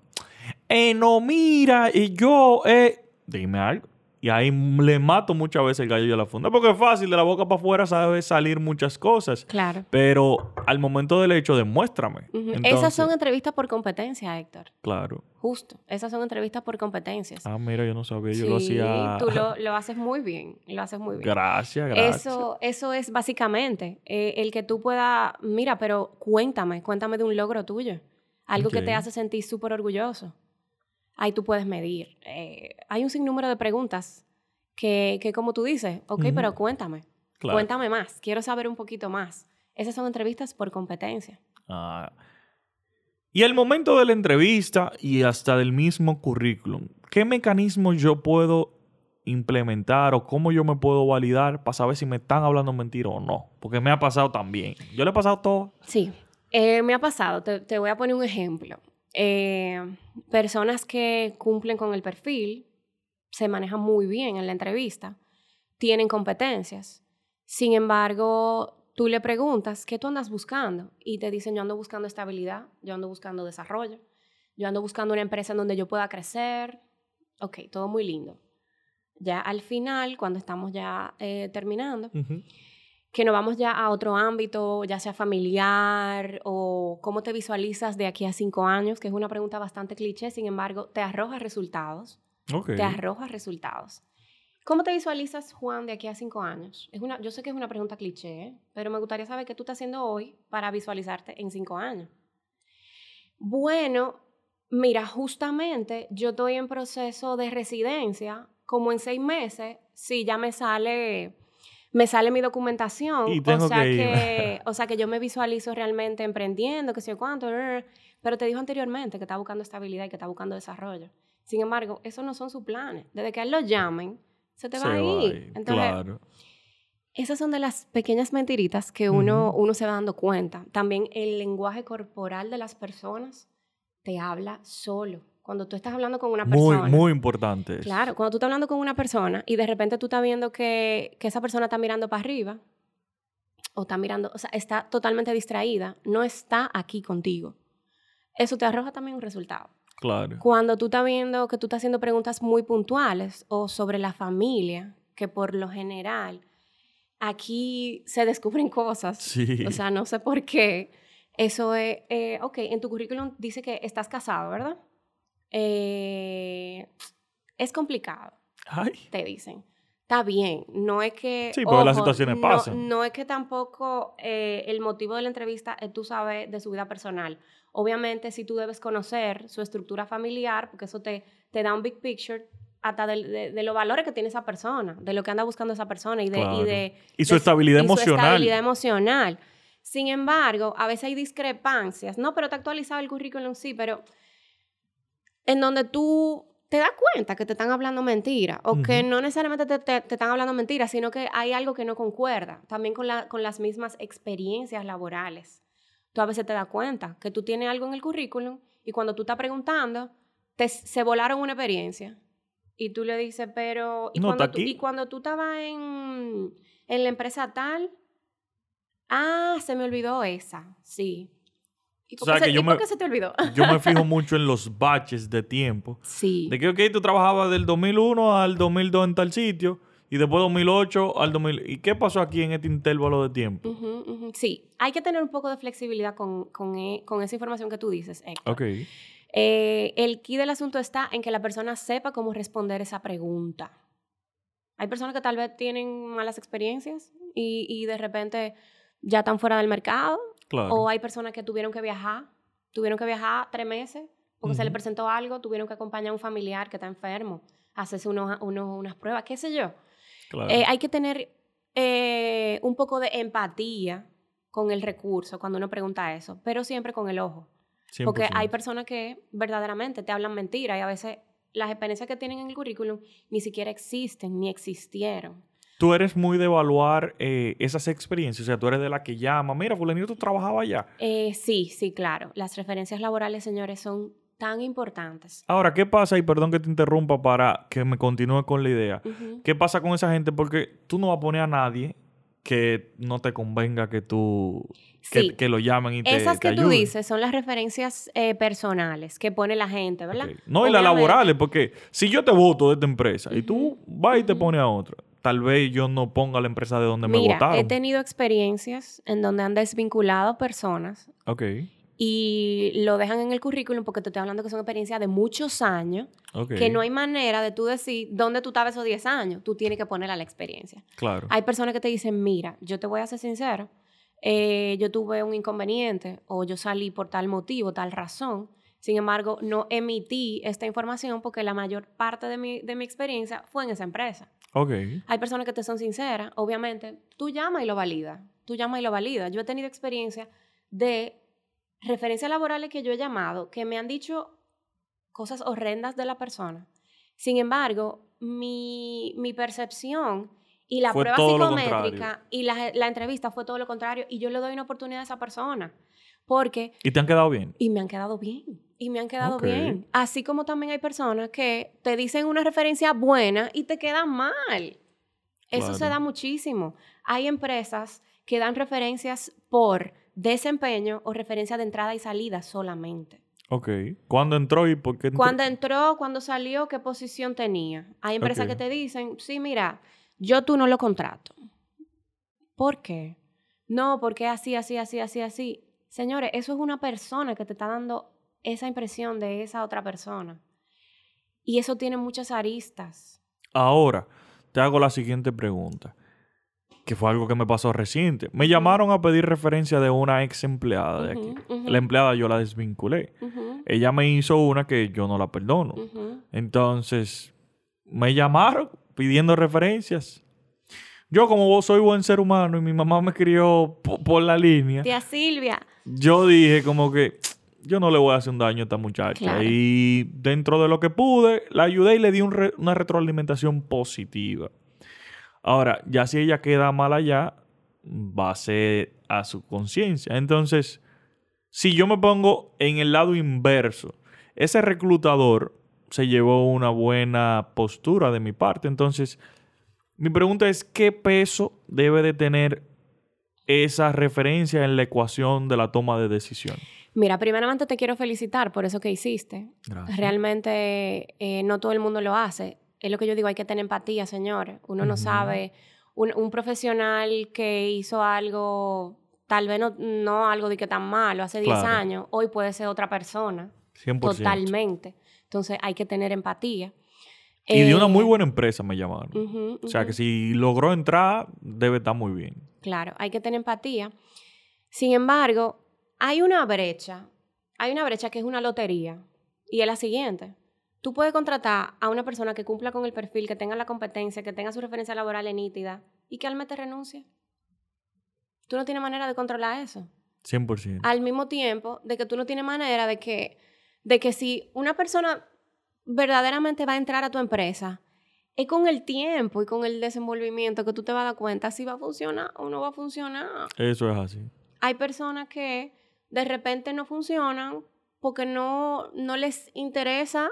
Eh, no, mira, y yo, eh, dime algo. Y ahí le mato muchas veces el gallo a la funda. Porque es fácil, de la boca para afuera sabe salir muchas cosas. Claro. Pero al momento del hecho, demuéstrame. Esas Entonces, son entrevistas por competencia, Héctor. Claro. Justo. Esas son entrevistas por competencias. Ah, mira, yo no sabía. Yo lo Sí, hacía. tú lo, lo haces muy bien. Lo haces muy bien. Gracias, gracias. Eso, eso es básicamente eh, el que tú puedas, mira, pero cuéntame, cuéntame de un logro tuyo, algo que te hace sentir súper orgulloso. Ahí tú puedes medir. Eh, hay un sinnúmero de preguntas que, que como tú dices, ok, pero cuéntame, Claro. cuéntame más, quiero saber un poquito más. Esas son entrevistas por competencia. Ah. Y el momento de la entrevista y hasta del mismo currículum, ¿qué mecanismo yo puedo implementar o cómo yo me puedo validar para saber si me están hablando mentira o no? Porque me ha pasado también. Yo le he pasado todo. Sí, eh, me ha pasado. Te, te voy a poner un ejemplo. Eh, personas que cumplen con el perfil, se manejan muy bien en la entrevista, tienen competencias. Sin embargo, tú le preguntas, ¿qué tú andas buscando? Y te dicen, yo ando buscando estabilidad, yo ando buscando desarrollo, yo ando buscando una empresa en donde yo pueda crecer. Ok, todo muy lindo. Ya al final, cuando estamos ya eh, terminando, que nos vamos ya a otro ámbito, ya sea familiar o cómo te visualizas de aquí a cinco años, que es una pregunta bastante cliché, sin embargo, te arroja resultados, Ok. te arroja resultados. ¿Cómo te visualizas, Juan, de aquí a cinco años? Es una, yo sé que es una pregunta cliché, ¿eh? pero me gustaría saber qué tú estás haciendo hoy para visualizarte en cinco años. Bueno, mira, justamente yo estoy en proceso de residencia, como en seis meses, si ya me sale, me sale mi documentación. Y tengo o sea que ir. o sea que yo me visualizo realmente emprendiendo, que sé cuánto, pero te dijo anteriormente que está buscando estabilidad y que está buscando desarrollo. Sin embargo, esos no son sus planes. Desde que a él lo llamen, se te va a ir. Entonces, claro. esas son de las pequeñas mentiritas que uno, uno se va dando cuenta. También el lenguaje corporal de las personas te habla solo. Cuando tú estás hablando con una Muy, persona. muy importante. eso. Claro, cuando tú estás hablando con una persona y de repente tú estás viendo que, que esa persona está mirando para arriba o está mirando, o sea, está totalmente distraída, no está aquí contigo. Eso te arroja también un resultado. Claro. Cuando tú estás viendo que tú estás haciendo preguntas muy puntuales o sobre la familia, que por lo general aquí se descubren cosas. Sí. O sea, no sé por qué. Eso es, eh, ok, en tu currículum dice que estás casado, ¿verdad? Eh, es complicado, Ay. te dicen. Está bien, no es que... Sí, porque las situaciones pasan. No es que tampoco eh, el motivo de la entrevista es tú sabes de su vida personal. Obviamente, si tú debes conocer su estructura familiar, porque eso te, te da un big picture hasta del- de, de los valores que tiene esa persona, de lo que anda buscando esa persona y de... Claro. Y, de, Y su de estabilidad y su emocional. estabilidad emocional. Sin embargo, a veces hay discrepancias. No, pero te ha actualizado el currículum, sí, pero en donde tú te das cuenta que te están hablando mentiras o que no necesariamente te, te- te están hablando mentiras, sino que hay algo que no concuerda, también con, la, con las mismas experiencias laborales. Tú a veces te das cuenta que tú tienes algo en el currículum y cuando tú estás preguntando, te, se volaron una experiencia. Y tú le dices, pero... ¿Y, No, cuando, tú, y cuando tú estabas en, en la empresa tal? Ah, se me olvidó esa, sí. ¿Y O sea, qué, se, que yo y me- se te olvidó? Yo me fijo mucho en los baches de tiempo. sí. De que, ok, tú trabajabas del 2001 al 2002 en tal sitio y después 2008 al 2000. ¿Y qué pasó aquí en este intervalo de tiempo? Ujú, ujú. Sí, hay que tener un poco de flexibilidad con, con, e- con esa información que tú dices, Héctor. Ok. Eh, el key del asunto está en que la persona sepa cómo responder esa pregunta. Hay personas que tal vez tienen malas experiencias y, y de repente ya están fuera del mercado, Claro. o hay personas que tuvieron que viajar, tuvieron que viajar tres meses porque se le presentó algo, tuvieron que acompañar a un familiar que está enfermo, hacerse unos, unos- unas pruebas, qué sé yo. claro. Eh, hay que tener eh, un poco de empatía con el recurso cuando uno pregunta eso, pero siempre con el ojo. Porque 100%. hay personas que verdaderamente te hablan mentira y a veces las experiencias que tienen en el currículum ni siquiera existen ni existieron. Tú eres muy de evaluar eh, esas experiencias. O sea, tú eres de la que llama. Mira, fulanito, tú trabajabas allá. Eh, sí, sí, claro. Las referencias laborales, señores, son tan importantes. Ahora, ¿qué pasa? Y perdón que te interrumpa para que me continúe con la idea. ¿Qué pasa con esa gente? Porque tú no vas a poner a nadie que no te convenga que tú... Que, Sí. que lo llamen y te Esas te que tú ayuden. dices son las referencias eh, personales que pone la gente, ¿verdad? No, y las laborales, porque si yo te voto de esta empresa y tú vas y te ujú. pones a otra, tal vez yo no ponga la empresa de donde me Mira, votaron. he tenido experiencias en donde han desvinculado personas Ok, y lo dejan en el currículum porque te estoy hablando que son experiencias de muchos años, ok. que no hay manera de tú decir dónde tú estabas esos 10 años. Tú tienes que ponerle a la experiencia. Claro. Hay personas que te dicen, mira, yo te voy a ser sincero, eh, yo tuve un inconveniente o yo salí por tal motivo, tal razón. Sin embargo, no emití esta información porque la mayor parte de mi, de mi experiencia fue en esa empresa. Hay personas que te son sinceras, obviamente, tú llamas y lo validas, tú llamas y lo validas. Yo he tenido experiencia de referencias laborales que yo he llamado que me han dicho cosas horrendas de la persona. Sin embargo, mi, mi percepción y la Fue prueba psicométrica y la, la entrevista fue todo lo contrario y yo le doy una oportunidad a esa persona porque ¿Y te han quedado bien? y me han quedado bien. Y me han quedado bien. Así como también hay personas que te dicen una referencia buena y te quedan mal. Eso se da muchísimo. Hay empresas que dan referencias por desempeño o referencia de entrada y salida solamente. Ok. ¿Cuándo entró y por qué entró? Cuando entró, cuando salió, qué posición tenía. Hay empresas que te dicen, sí, mira, yo tú no lo contrato. ¿Por qué? No, porque así, así, así, así, así. Señores, eso es una persona que te está dando esa impresión de esa otra persona. Y eso tiene muchas aristas. Ahora, te hago la siguiente pregunta, que fue algo que me pasó reciente. Me llamaron a pedir referencia de una ex empleada de aquí. La empleada yo la desvinculé. Ella me hizo una que yo no la perdono. Entonces, me llamaron pidiendo referencias. Yo, como vos soy buen ser humano y mi mamá me crió po- por la línea, Tía Silvia. yo dije como que yo no le voy a hacer un daño a esta muchacha. Claro. Y dentro de lo que pude, la ayudé y le di un re- una retroalimentación positiva. Ahora, ya si ella queda mal allá, va a ser a su conciencia. Entonces, si yo me pongo en el lado inverso, ese reclutador se llevó una buena postura de mi parte. Entonces, mi pregunta es, ¿qué peso debe de tener esa referencia en la ecuación de la toma de decisión? Mira, primeramente te quiero felicitar por eso que hiciste. Gracias. Realmente eh, no todo el mundo lo hace. Es lo que yo digo, hay que tener empatía, señores. Uno no sabe, un, un profesional que hizo algo, tal vez no, no algo de que tan malo, hace 10 Claro. años, hoy puede ser otra persona. 100%. Totalmente. Entonces hay que tener empatía. Y de una Eh, muy buena empresa me llamaron. O sea, que si logró entrar, debe estar muy bien. Claro, hay que tener empatía. Sin embargo, hay una brecha, hay una brecha que es una lotería y es la siguiente. Tú puedes contratar a una persona que cumpla con el perfil, que tenga la competencia, que tenga su referencia laboral nítida y que al mes te renuncie. Tú no tienes manera de controlar eso. 100%. Al mismo tiempo de que tú no tienes manera de que, de que si una persona verdaderamente va a entrar a tu empresa, es con el tiempo y con el desenvolvimiento que tú te vas a dar cuenta si va a funcionar o no va a funcionar. Eso es así. Hay personas que de repente no funcionan porque no, no les interesa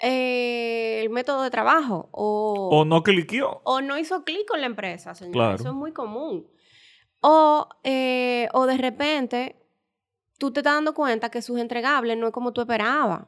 eh, el método de trabajo o, O no cliqueó. o no hizo clic con la empresa, señor. Claro. Eso es muy común. O, eh, o de repente tú te estás dando cuenta que sus entregables no es como tú esperabas.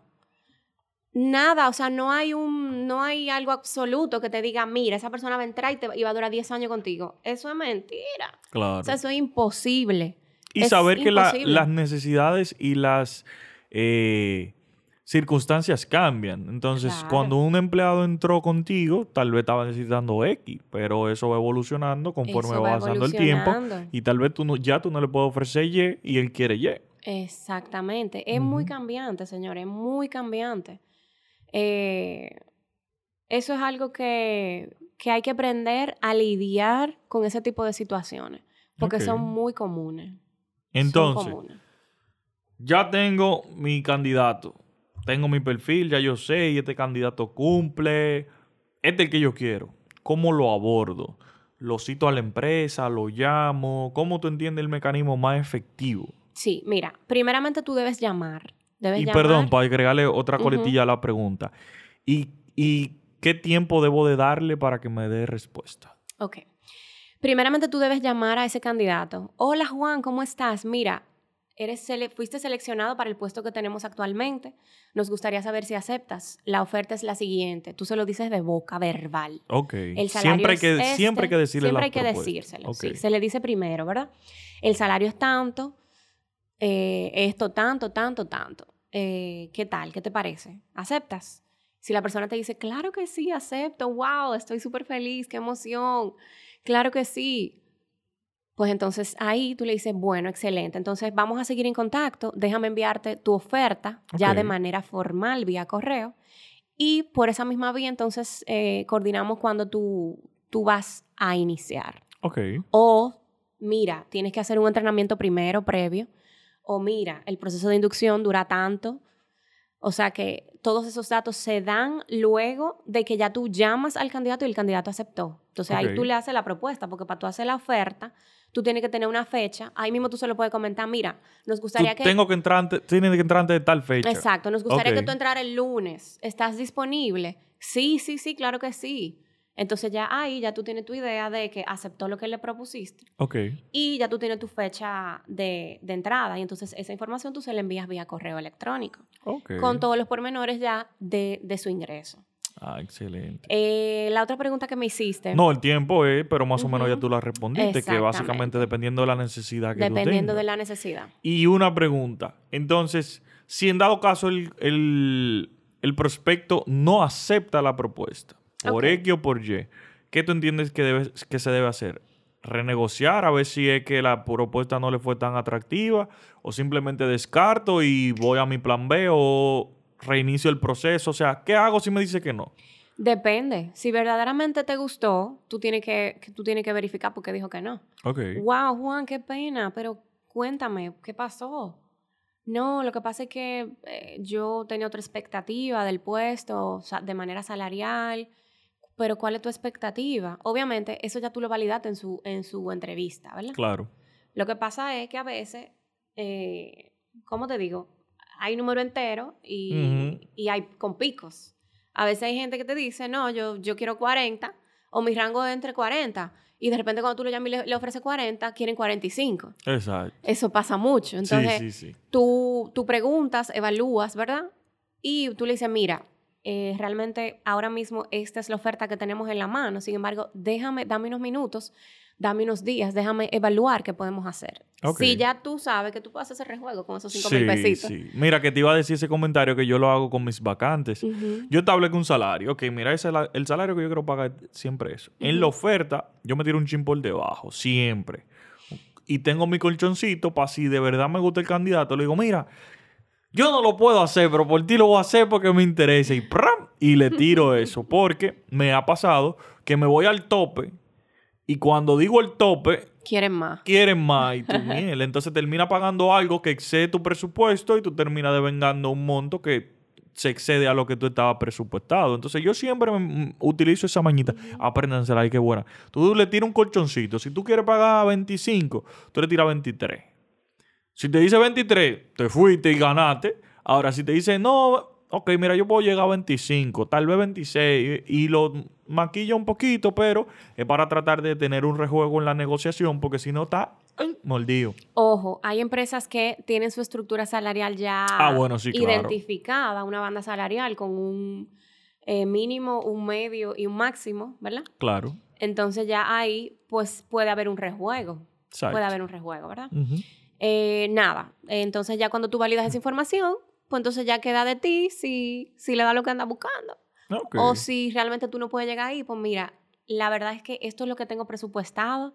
Nada, o sea, no hay un, no hay algo absoluto que te diga, mira, esa persona va a entrar y, te, y va a durar 10 años contigo. Eso es mentira. Claro. O sea, eso es imposible. Y es saber que la- las necesidades y las eh, circunstancias cambian. Entonces, Claro. cuando un empleado entró contigo, tal vez estaba necesitando X, pero eso va evolucionando conforme va va avanzando el tiempo. Y tal vez tú no- ya tú no le puedes ofrecer Y y él quiere Y. Exactamente. Es muy cambiante, señores, es muy cambiante. Eh, eso es algo que, que hay que aprender a lidiar con ese tipo de situaciones, porque son muy comunes. Entonces, ya tengo mi candidato. Tengo mi perfil, ya yo sé, y este candidato cumple. Este es el que yo quiero. ¿Cómo lo abordo? ¿Lo cito a la empresa? ¿Lo llamo? ¿Cómo tú entiendes el mecanismo más efectivo? Sí, mira, primeramente tú debes llamar. Debes Y llamar. perdón, para agregarle otra coletilla a la pregunta. ¿Y, ¿Y qué tiempo debo de darle para que me dé respuesta? Ok. Primeramente tú debes llamar a ese candidato. Hola Juan, ¿cómo estás? Mira, eres sele- fuiste seleccionado para el puesto que tenemos actualmente. Nos gustaría saber si aceptas. La oferta es la siguiente. Tú se lo dices de boca verbal. Ok. El salario siempre, hay que, este, siempre hay que decirle Siempre hay que propuestas. decírselo. Ok. sí. Se le dice primero, ¿verdad? El salario es tanto, eh, esto tanto, tanto, tanto. Eh, ¿Qué tal? ¿Qué te parece? ¿Aceptas? Si la persona te dice, claro que sí, acepto, wow, estoy súper feliz, qué emoción, claro que sí. Pues entonces ahí tú le dices, bueno, excelente, entonces vamos a seguir en contacto, déjame enviarte tu oferta ya de manera formal vía correo y por esa misma vía entonces eh, coordinamos cuando tú, tú vas a iniciar. Ok. O, mira, tienes que hacer un entrenamiento primero, previo. O, mira, el proceso de inducción dura tanto. O sea que todos esos datos se dan luego de que ya tú llamas al candidato y el candidato aceptó. Entonces ahí tú le haces la propuesta, porque para tú hacer la oferta, tú tienes que tener una fecha. Ahí mismo tú se lo puedes comentar, mira, nos Tú gustaría que... tengo que entrar antes, tienes que entrar antes de tal fecha. Exacto, nos gustaría que tú entraras el lunes. ¿Estás disponible? Sí, sí, sí, claro que sí. Entonces ya ahí ya tú tienes tu idea de que aceptó lo que le propusiste Ok. y ya tú tienes tu fecha de, de entrada y entonces esa información tú se la envías vía correo electrónico Ok. con todos los pormenores ya de, de su ingreso. Ah, excelente. Eh, la otra pregunta que me hiciste, No, el tiempo es, pero más o menos ya tú la respondiste, que básicamente dependiendo de la necesidad que dependiendo de la necesidad. Y una pregunta. Entonces, si en dado caso el, el- el prospecto no acepta la propuesta, por. X o por Y, ¿qué tú entiendes que, debe, que se debe hacer? renegociar a ver si es que la propuesta no le fue tan atractiva o simplemente descarto y voy a mi plan B o reinicio el proceso. O sea, ¿qué hago si me dice que no? Depende. Si verdaderamente te gustó, tú tienes que, tú tienes que verificar por qué dijo que no. Ok. Wow, Juan, qué pena, pero cuéntame, ¿qué pasó? No, lo que pasa es que eh, yo tenía otra expectativa del puesto, de manera salarial pero ¿cuál es tu expectativa? Obviamente, eso ya tú lo validaste en su, en su entrevista, ¿verdad? Claro. Lo que pasa es que a veces, eh, ¿cómo te digo? Hay número entero y, y, hay con picos. A veces hay gente que te dice, no, yo, yo quiero 40 o mi rango es entre 40. Y de repente cuando tú lo llamas y le, ofreces 40, quieren 45. Exacto. Eso pasa mucho. Entonces, Tú, tú preguntas, evalúas, ¿verdad? Y tú le dices, mira, eh, realmente ahora mismo esta es la oferta que tenemos en la mano. Sin embargo, déjame, dame unos minutos, dame unos días, déjame evaluar qué podemos hacer. Si ya tú sabes que tú puedes hacer rejuego con esos 5 mil pesitos. Sí. Mira, que te iba a decir ese comentario que yo lo hago con mis vacantes. Yo te hablé con un salario. Ok, mira, ese, el salario que yo quiero pagar siempre es. En la oferta, yo me tiro un chin por debajo, siempre. Y tengo mi colchoncito para si de verdad me gusta el candidato, le digo, mira, yo no lo puedo hacer, pero por ti lo voy a hacer porque me interesa. Y, ¡pram! y le tiro eso. Porque me ha pasado que me voy al tope y cuando digo el tope... Quieren más. Quieren más y tú miel. Entonces termina pagando algo que excede tu presupuesto y tú terminas devengando un monto que se excede a lo que tú estabas presupuestado. Entonces yo siempre utilizo esa mañita. Apréndansela, ay, qué buena. Tú le tiras un colchoncito. Si tú quieres pagar 25, tú le tiras 23. Si te dice 23, te fuiste y ganaste. Ahora, si te dice, no, ok, mira, yo puedo llegar a 25, tal vez 26, y, lo maquilla un poquito, pero es para tratar de tener un rejuego en la negociación, porque si no está mordido. Ojo, hay empresas que tienen su estructura salarial ya ah, identificada, una banda salarial con un eh, mínimo, un medio y un máximo, ¿verdad? Claro. Entonces ya ahí, pues puede haber un rejuego. Puede haber un rejuego, ¿verdad? Eh, nada. Entonces ya cuando tú validas esa información, pues entonces ya queda de ti si, si le da lo que andas buscando. O si realmente tú no puedes llegar ahí, pues mira, la verdad es que esto es lo que tengo presupuestado.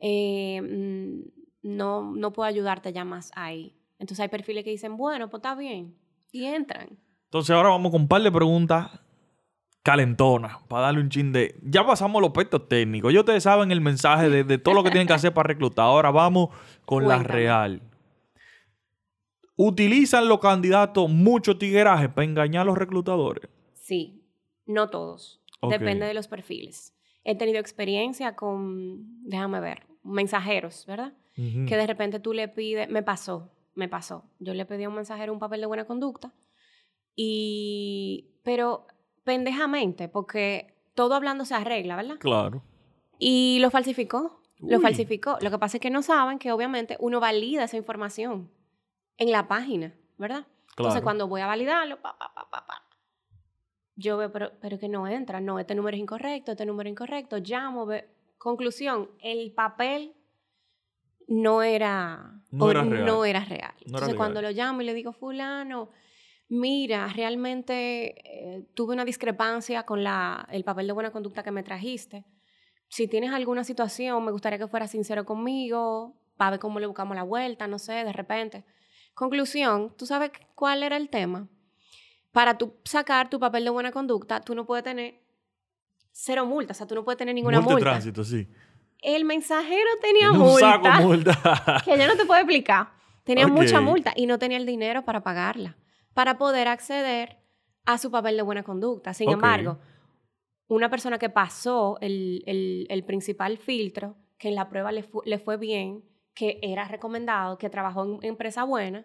Eh, mm, no, no puedo ayudarte ya más ahí. Entonces hay perfiles que dicen, bueno, pues está bien. Y entran. Entonces ahora vamos con un par de preguntas calentona, para darle un chin de... Ya pasamos los aspectos técnicos. Ya ustedes saben el mensaje de, todo lo que tienen que hacer para reclutar. Ahora vamos con la real. ¿Utilizan los candidatos mucho tigueraje para engañar a los reclutadores? Sí, no todos. Depende de los perfiles. He tenido experiencia con, déjame ver, mensajeros, ¿verdad? Que de repente tú le pides, me pasó, me pasó. Yo le pedí a un mensajero un papel de buena conducta y, pero pendejamente, porque todo hablando se arregla, ¿verdad? Claro. Y lo falsificó. Lo falsificó. Lo que pasa es que no saben que obviamente uno valida esa información en la página, ¿verdad? Entonces cuando voy a validarlo, pa, pa, pa, pa, yo veo, pero, pero que no entra, no, este número es incorrecto, este número es incorrecto, llamo, ve. conclusión, el papel no era, no era real. No era real. Entonces cuando lo llamo y le digo, fulano, mira, realmente eh, tuve una discrepancia con la, el papel de buena conducta que me trajiste. Si tienes alguna situación, me gustaría que fueras sincero conmigo, para ver cómo le buscamos la vuelta, no sé, de repente. Conclusión, ¿tú sabes cuál era el tema? Para tú sacar tu papel de buena conducta, tú no puedes tener cero multa, o sea, tú no puedes tener ninguna multa. multa. tránsito, sí. El mensajero tenía multa. multa. que yo no te puedo explicar. Tenía mucha multa y no tenía el dinero para pagarla para poder acceder a su papel de buena conducta. Sin embargo, una persona que pasó el, principal filtro, que en la prueba le, fue bien, que era recomendado, que trabajó en empresa buena,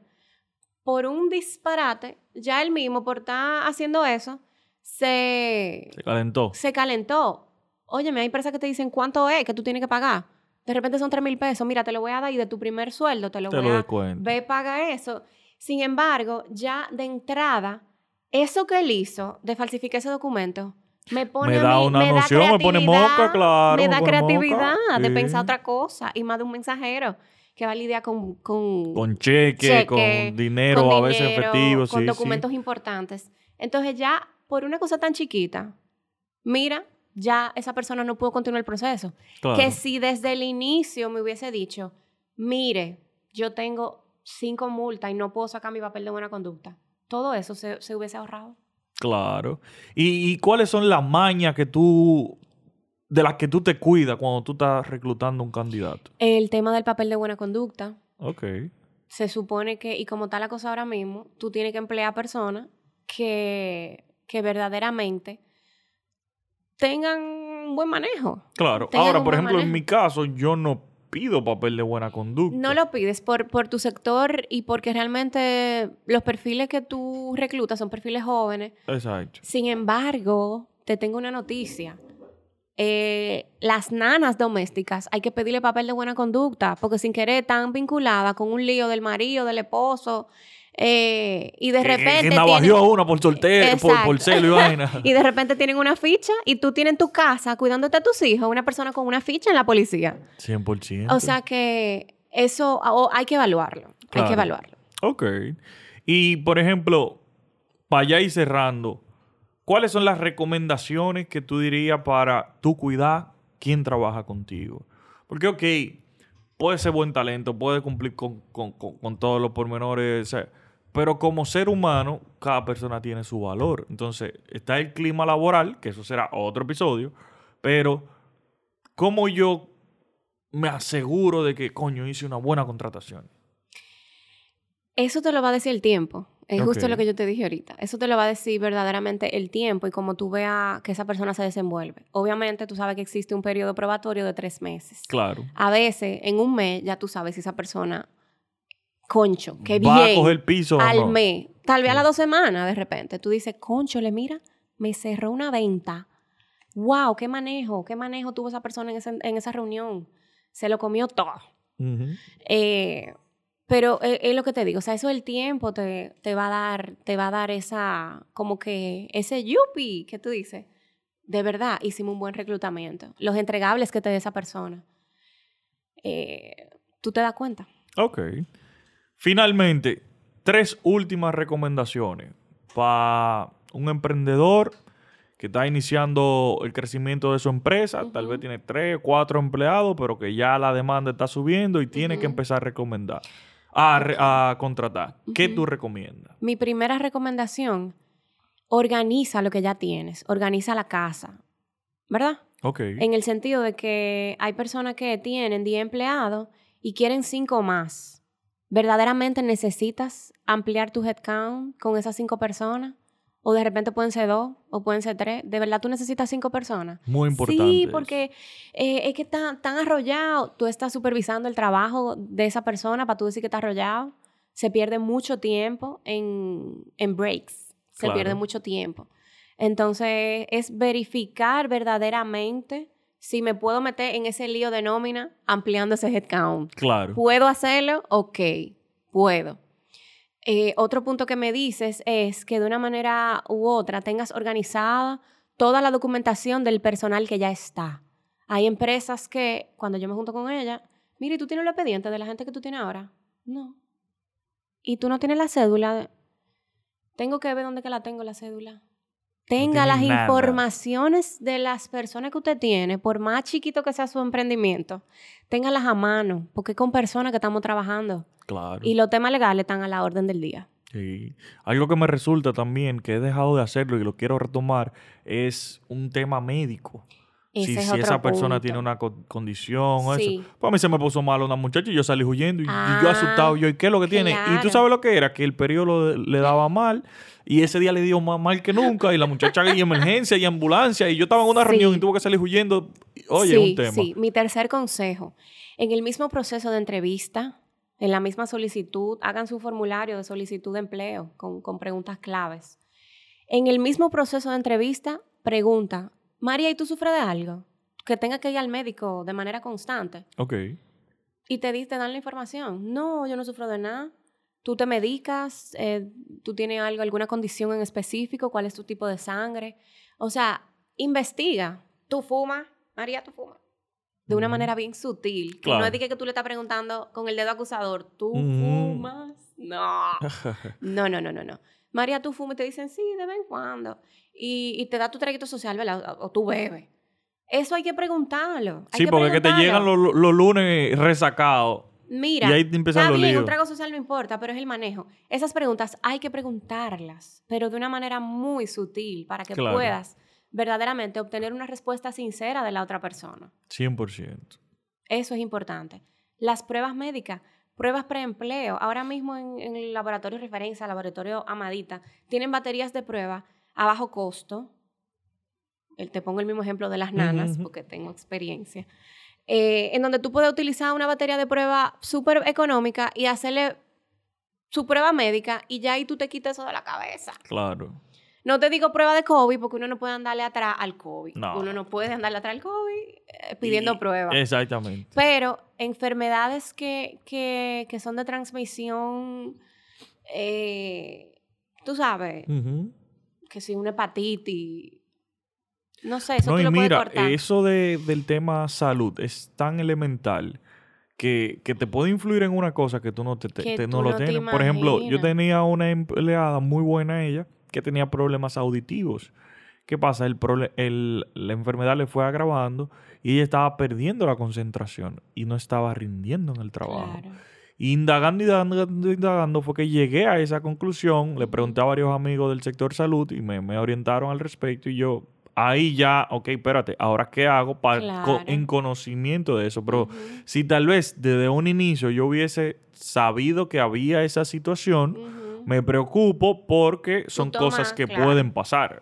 por un disparate, ya él mismo, por estar haciendo eso, se... Se calentó. Se calentó. Óyeme, hay empresas que te dicen cuánto es que tú tienes que pagar. De repente son 3 mil pesos. Mira, te lo voy a dar y de tu primer sueldo te lo voy a... dar. Ve, paga eso. Sin embargo, ya de entrada, eso que él hizo de falsificar ese documento me pone da a mí, una me noción, da me pone moca, claro. Me da creatividad de pensar otra cosa y más de un mensajero que va a lidiar con... Con, con cheque, con dinero, a veces efectivo. Con documentos importantes. Entonces ya, por una cosa tan chiquita, mira, ya esa persona no pudo continuar el proceso. Claro. Que si desde el inicio me hubiese dicho, mire, yo tengo cinco multas y no puedo sacar mi papel de buena conducta, todo eso se, se hubiese ahorrado. Claro. ¿Y, y cuáles son las mañas que tú, de las que tú te cuidas cuando tú estás reclutando un candidato? El tema del papel de buena conducta, Ok. se supone que, y como está la cosa ahora mismo, tú tienes que emplear personas que, que verdaderamente tengan un buen manejo. Claro. Ahora, por ejemplo, en mi caso, yo no pido papel de buena conducta. No lo pides por, por tu sector y porque realmente los perfiles que tú reclutas son perfiles jóvenes. Exacto. Sin embargo, te tengo una noticia. Eh, las nanas domésticas hay que pedirle papel de buena conducta porque sin querer están vinculadas con un lío del marido, del esposo eh, y de repente... Que, navajeó a tienen- una por soltero, por, celo y vaina. y de repente tienen una ficha y tú tienes en tu casa cuidándote a tus hijos una persona con una ficha en la policía. 100%. O sea que eso hay que evaluarlo. Hay que evaluarlo. Ok. Y, por ejemplo, para ya ir cerrando, ¿cuáles son las recomendaciones que tú dirías para tú cuidar quién trabaja contigo? Porque, ok, puede ser buen talento, puede cumplir con, con- con- todos los pormenores, pero como ser humano, cada persona tiene su valor. Entonces, está el clima laboral, que eso será otro episodio, pero ¿cómo yo me aseguro de que, coño, hice una buena contratación? Eso te lo va a decir el tiempo. Es justo lo que yo te dije ahorita. Eso te lo va a decir verdaderamente el tiempo y como tú veas que esa persona se desenvuelve. Obviamente tú sabes que existe un periodo probatorio de tres meses. Claro. A veces, en un mes, ya tú sabes si esa persona, concho, qué ¿Va a bien, coger el piso o al no? mes. Tal vez a las dos semanas, de repente, tú dices, concho, le mira, me cerró una venta. Wow, qué manejo, qué manejo tuvo esa persona en, ese- en esa reunión. Se lo comió todo. Eh, pero es, es lo que te digo, o sea, eso el tiempo te, te va a dar, te va a dar esa, como que ese yupi que tú dices. De verdad, hicimos un buen reclutamiento. Los entregables que te dé esa persona. Eh, tú te das cuenta. Ok. Finalmente, tres últimas recomendaciones para un emprendedor que está iniciando el crecimiento de su empresa. Tal vez tiene tres, cuatro empleados, pero que ya la demanda está subiendo y tiene que empezar a recomendar, a, contratar. ¿Qué tú recomiendas? Mi primera recomendación, organiza lo que ya tienes, organiza la casa, ¿verdad? Ok. En el sentido de que hay personas que tienen 10 empleados y quieren 5 más. ¿Verdaderamente necesitas ampliar tu headcount con esas 5 personas? ¿O de repente pueden ser 2 o pueden ser 3? ¿De verdad tú necesitas 5 personas? Muy importante. Sí, porque eh, es que están tan arrollado. Tú estás supervisando el trabajo de esa persona para tú decir que está arrollado. Se pierde mucho tiempo en, en breaks. Se Claro. pierde mucho tiempo. Entonces, es verificar verdaderamente si me puedo meter en ese lío de nómina ampliando ese headcount. Claro. ¿Puedo hacerlo? Ok, puedo. Eh, otro punto que me dices es que de una manera u otra tengas organizada toda la documentación del personal que ya está. Hay empresas que, cuando yo me junto con ella, mire, ¿tú tienes el expediente de la gente que tú tienes ahora? No. ¿Y tú no tienes la cédula? Tengo que ver dónde que la tengo la cédula. Tenga las nada. informaciones de las personas que usted tiene, por más chiquito que sea su emprendimiento, téngalas a mano, porque es con personas que estamos trabajando. Claro. Y los temas legales están a la orden del día. Sí. Algo que me resulta también, que he dejado de hacerlo y lo quiero retomar, es un tema médico. Ese si es si otro esa persona punto. tiene una co- condición o Sí. eso. Pues a mí se me puso mal una muchacha y yo salí huyendo y, y yo Ah, asustado. Yo, ¿y qué es lo que tiene? Y tú sabes lo que era, que el periodo le daba mal y ese día le dio más mal que nunca y la muchacha y emergencia y ambulancia y yo estaba en una Sí. reunión y tuve que salir huyendo. Oye, sí, un tema. Sí, mi tercer consejo. En el mismo proceso de entrevista, en la misma solicitud, hagan su formulario de solicitud de empleo con, con preguntas claves. En el mismo proceso de entrevista, pregunta, María, ¿y tú sufres de algo? Que tenga que ir al médico de manera constante. Ok. Y te, te dan la información. No, yo no sufro de nada. Tú te medicas, eh, tú tienes algo, alguna condición en específico, cuál es tu tipo de sangre. O sea, investiga. Tú fumas, María, tú fumas. De una manera bien sutil. Que Claro. no es de que tú le estás preguntando con el dedo acusador, ¿tú fumas? No. No, no, no, no, no. María, tú fumas y te dicen, sí, de vez en cuando. Y, y te da tu traguito social, ¿verdad? O, o tú bebes. Eso hay que preguntarlo. sí, porque que te llegan los, los lunes resacados. Mira, y ahí te empiezan está los bien, líos. un trago social no importa, pero es el manejo. Esas preguntas hay que preguntarlas, pero de una manera muy sutil para que Claro. puedas verdaderamente obtener una respuesta sincera de la otra persona. 100%. Eso es importante. Las pruebas médicas, pruebas preempleo. Ahora mismo en, en el laboratorio referencia, laboratorio Amadita, tienen baterías de prueba a bajo costo. Te pongo el mismo ejemplo de las nanas, porque tengo experiencia. Eh, en donde tú puedes utilizar una batería de prueba súper económica y hacerle su prueba médica y ya ahí tú te quitas eso de la cabeza. Claro. No te digo prueba de COVID porque uno no puede andarle atrás al COVID. No. Uno no puede andarle atrás al COVID eh, pidiendo Y- pruebas. Exactamente. Pero enfermedades que, que, que son de transmisión, eh, tú sabes. Que si una hepatitis, no sé, eso No, tú y lo puedes mira, cortar. eso de, del tema salud es tan elemental que, que te puede influir en una cosa que tú no, te, te- tú no lo no te tienes. Por ejemplo, yo tenía una empleada muy buena ella que tenía problemas auditivos. ¿Qué pasa? El el- la enfermedad le fue agravando y ella estaba perdiendo la concentración y no estaba rindiendo en el trabajo. Claro. Y indagando, indagando, indagando, fue que llegué a esa conclusión. Le pregunté a varios amigos del sector salud y me, me orientaron al respecto. Y yo, ahí ya, ok, espérate, ¿ahora qué hago para Claro. en conocimiento de eso? Pero si tal vez desde un inicio yo hubiese sabido que había esa situación, me preocupo porque son tomas, cosas que claro. pueden pasar.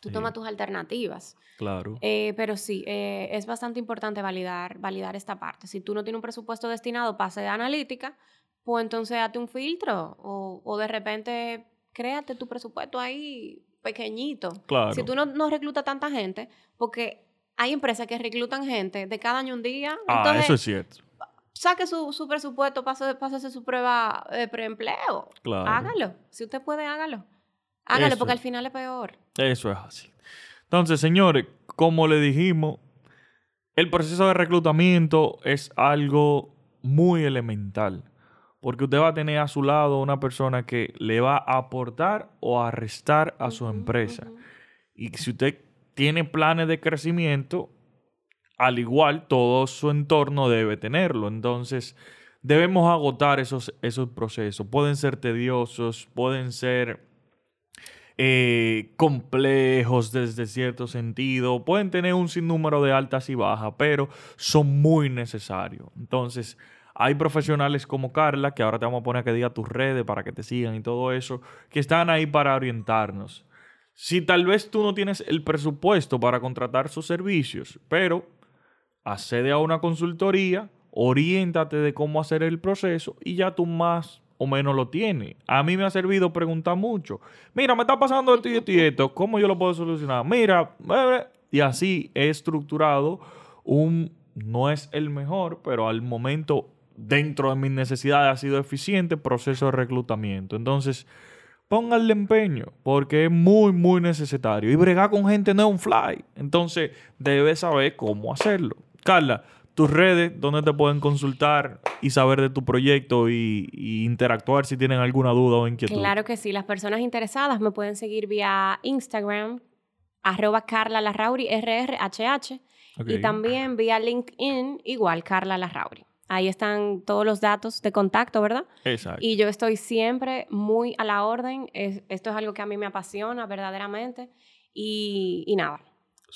Tú Sí. tomas tus alternativas. Claro. Eh, pero sí, eh, es bastante importante validar, validar esta parte. Si tú no tienes un presupuesto destinado para hacer analítica, pues entonces hazte un filtro o, o de repente créate tu presupuesto ahí pequeñito. Claro. Si tú no, no reclutas tanta gente, porque hay empresas que reclutan gente de cada año un día, ah, entonces eso es cierto. saque su, su presupuesto, pase, pásese su prueba de preempleo. Claro. Hágalo. Si usted puede, hágalo. Hágalo, Eso. porque al final es peor. Eso es así. Entonces, señores, como le dijimos, el proceso de reclutamiento es algo muy elemental. Porque usted va a tener a su lado una persona que le va a aportar o a restar a su empresa. Y si usted tiene planes de crecimiento, al igual todo su entorno debe tenerlo. Entonces, debemos agotar esos, esos procesos. Pueden ser tediosos, pueden ser eh, complejos desde cierto sentido, pueden tener un sinnúmero de altas y bajas, pero son muy necesarios. Entonces, hay profesionales como Carla, que ahora te vamos a poner a que diga tus redes para que te sigan y todo eso, que están ahí para orientarnos. Si tal vez tú no tienes el presupuesto para contratar sus servicios, pero accede a una consultoría, oriéntate de cómo hacer el proceso y ya tú más o menos lo tienes. A mí me ha servido preguntar mucho. Mira, me está pasando esto y esto y esto. ¿Cómo yo lo puedo solucionar? Mira, y así he estructurado un, no es el mejor, pero al momento, dentro de mis necesidades, ha sido eficiente proceso de reclutamiento. Entonces, pónganle empeño, porque es muy, muy necesario. Y bregar con gente no es un fly. Entonces, debes saber cómo hacerlo. Carla, tus redes, donde te pueden consultar y saber de tu proyecto y, y interactuar si tienen alguna duda o inquietud. Claro que sí. Las personas interesadas me pueden seguir vía Instagram, arroba Carla Larrauri, RRHH. Y también vía LinkedIn, igual Carla Larrauri. Ahí están todos los datos de contacto, ¿verdad? Exacto. Y yo estoy siempre muy a la orden. Es- esto es algo que a mí me apasiona verdaderamente. Y, y nada.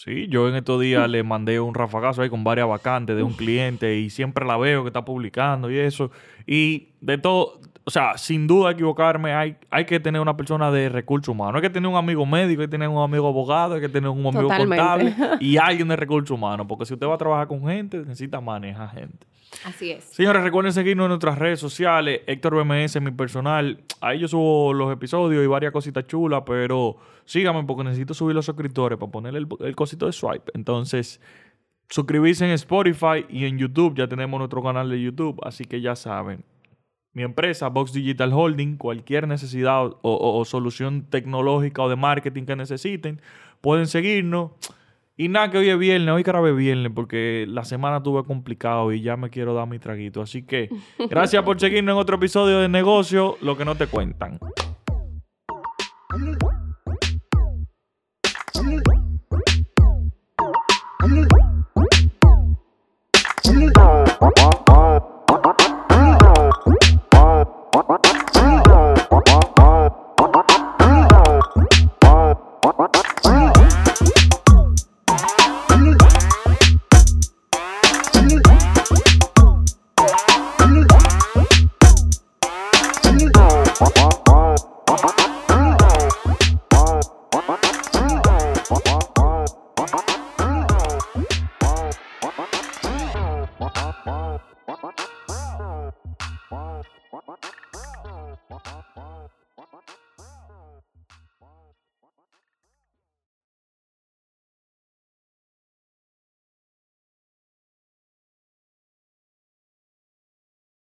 Sí, yo en estos días le mandé un rafagazo ahí con varias vacantes de un cliente y siempre la veo que está publicando y eso. Y de todo, o sea, sin duda equivocarme, hay, hay que tener una persona de recursos humanos. Hay que tener un amigo médico, hay que tener un amigo abogado, hay que tener un amigo Totalmente. contable y alguien de recursos humanos. Porque si usted va a trabajar con gente, necesita manejar gente. Así es. Señores, recuerden seguirnos en nuestras redes sociales. Héctor BMS, mi personal. Ahí yo subo los episodios y varias cositas chulas, pero síganme porque necesito subir los suscriptores para ponerle el, cosito de swipe. Entonces, suscribirse en Spotify y en YouTube. Ya tenemos nuestro canal de YouTube, así que ya saben. Mi empresa, Box Digital Holding, cualquier necesidad o solución tecnológica o de marketing que necesiten, pueden seguirnos. Y nada, que hoy es viernes, hoy grabé viernes porque la semana estuve complicado y ya me quiero dar mi traguito. Así que gracias por seguirnos en otro episodio de Negocio, lo que no te cuentan.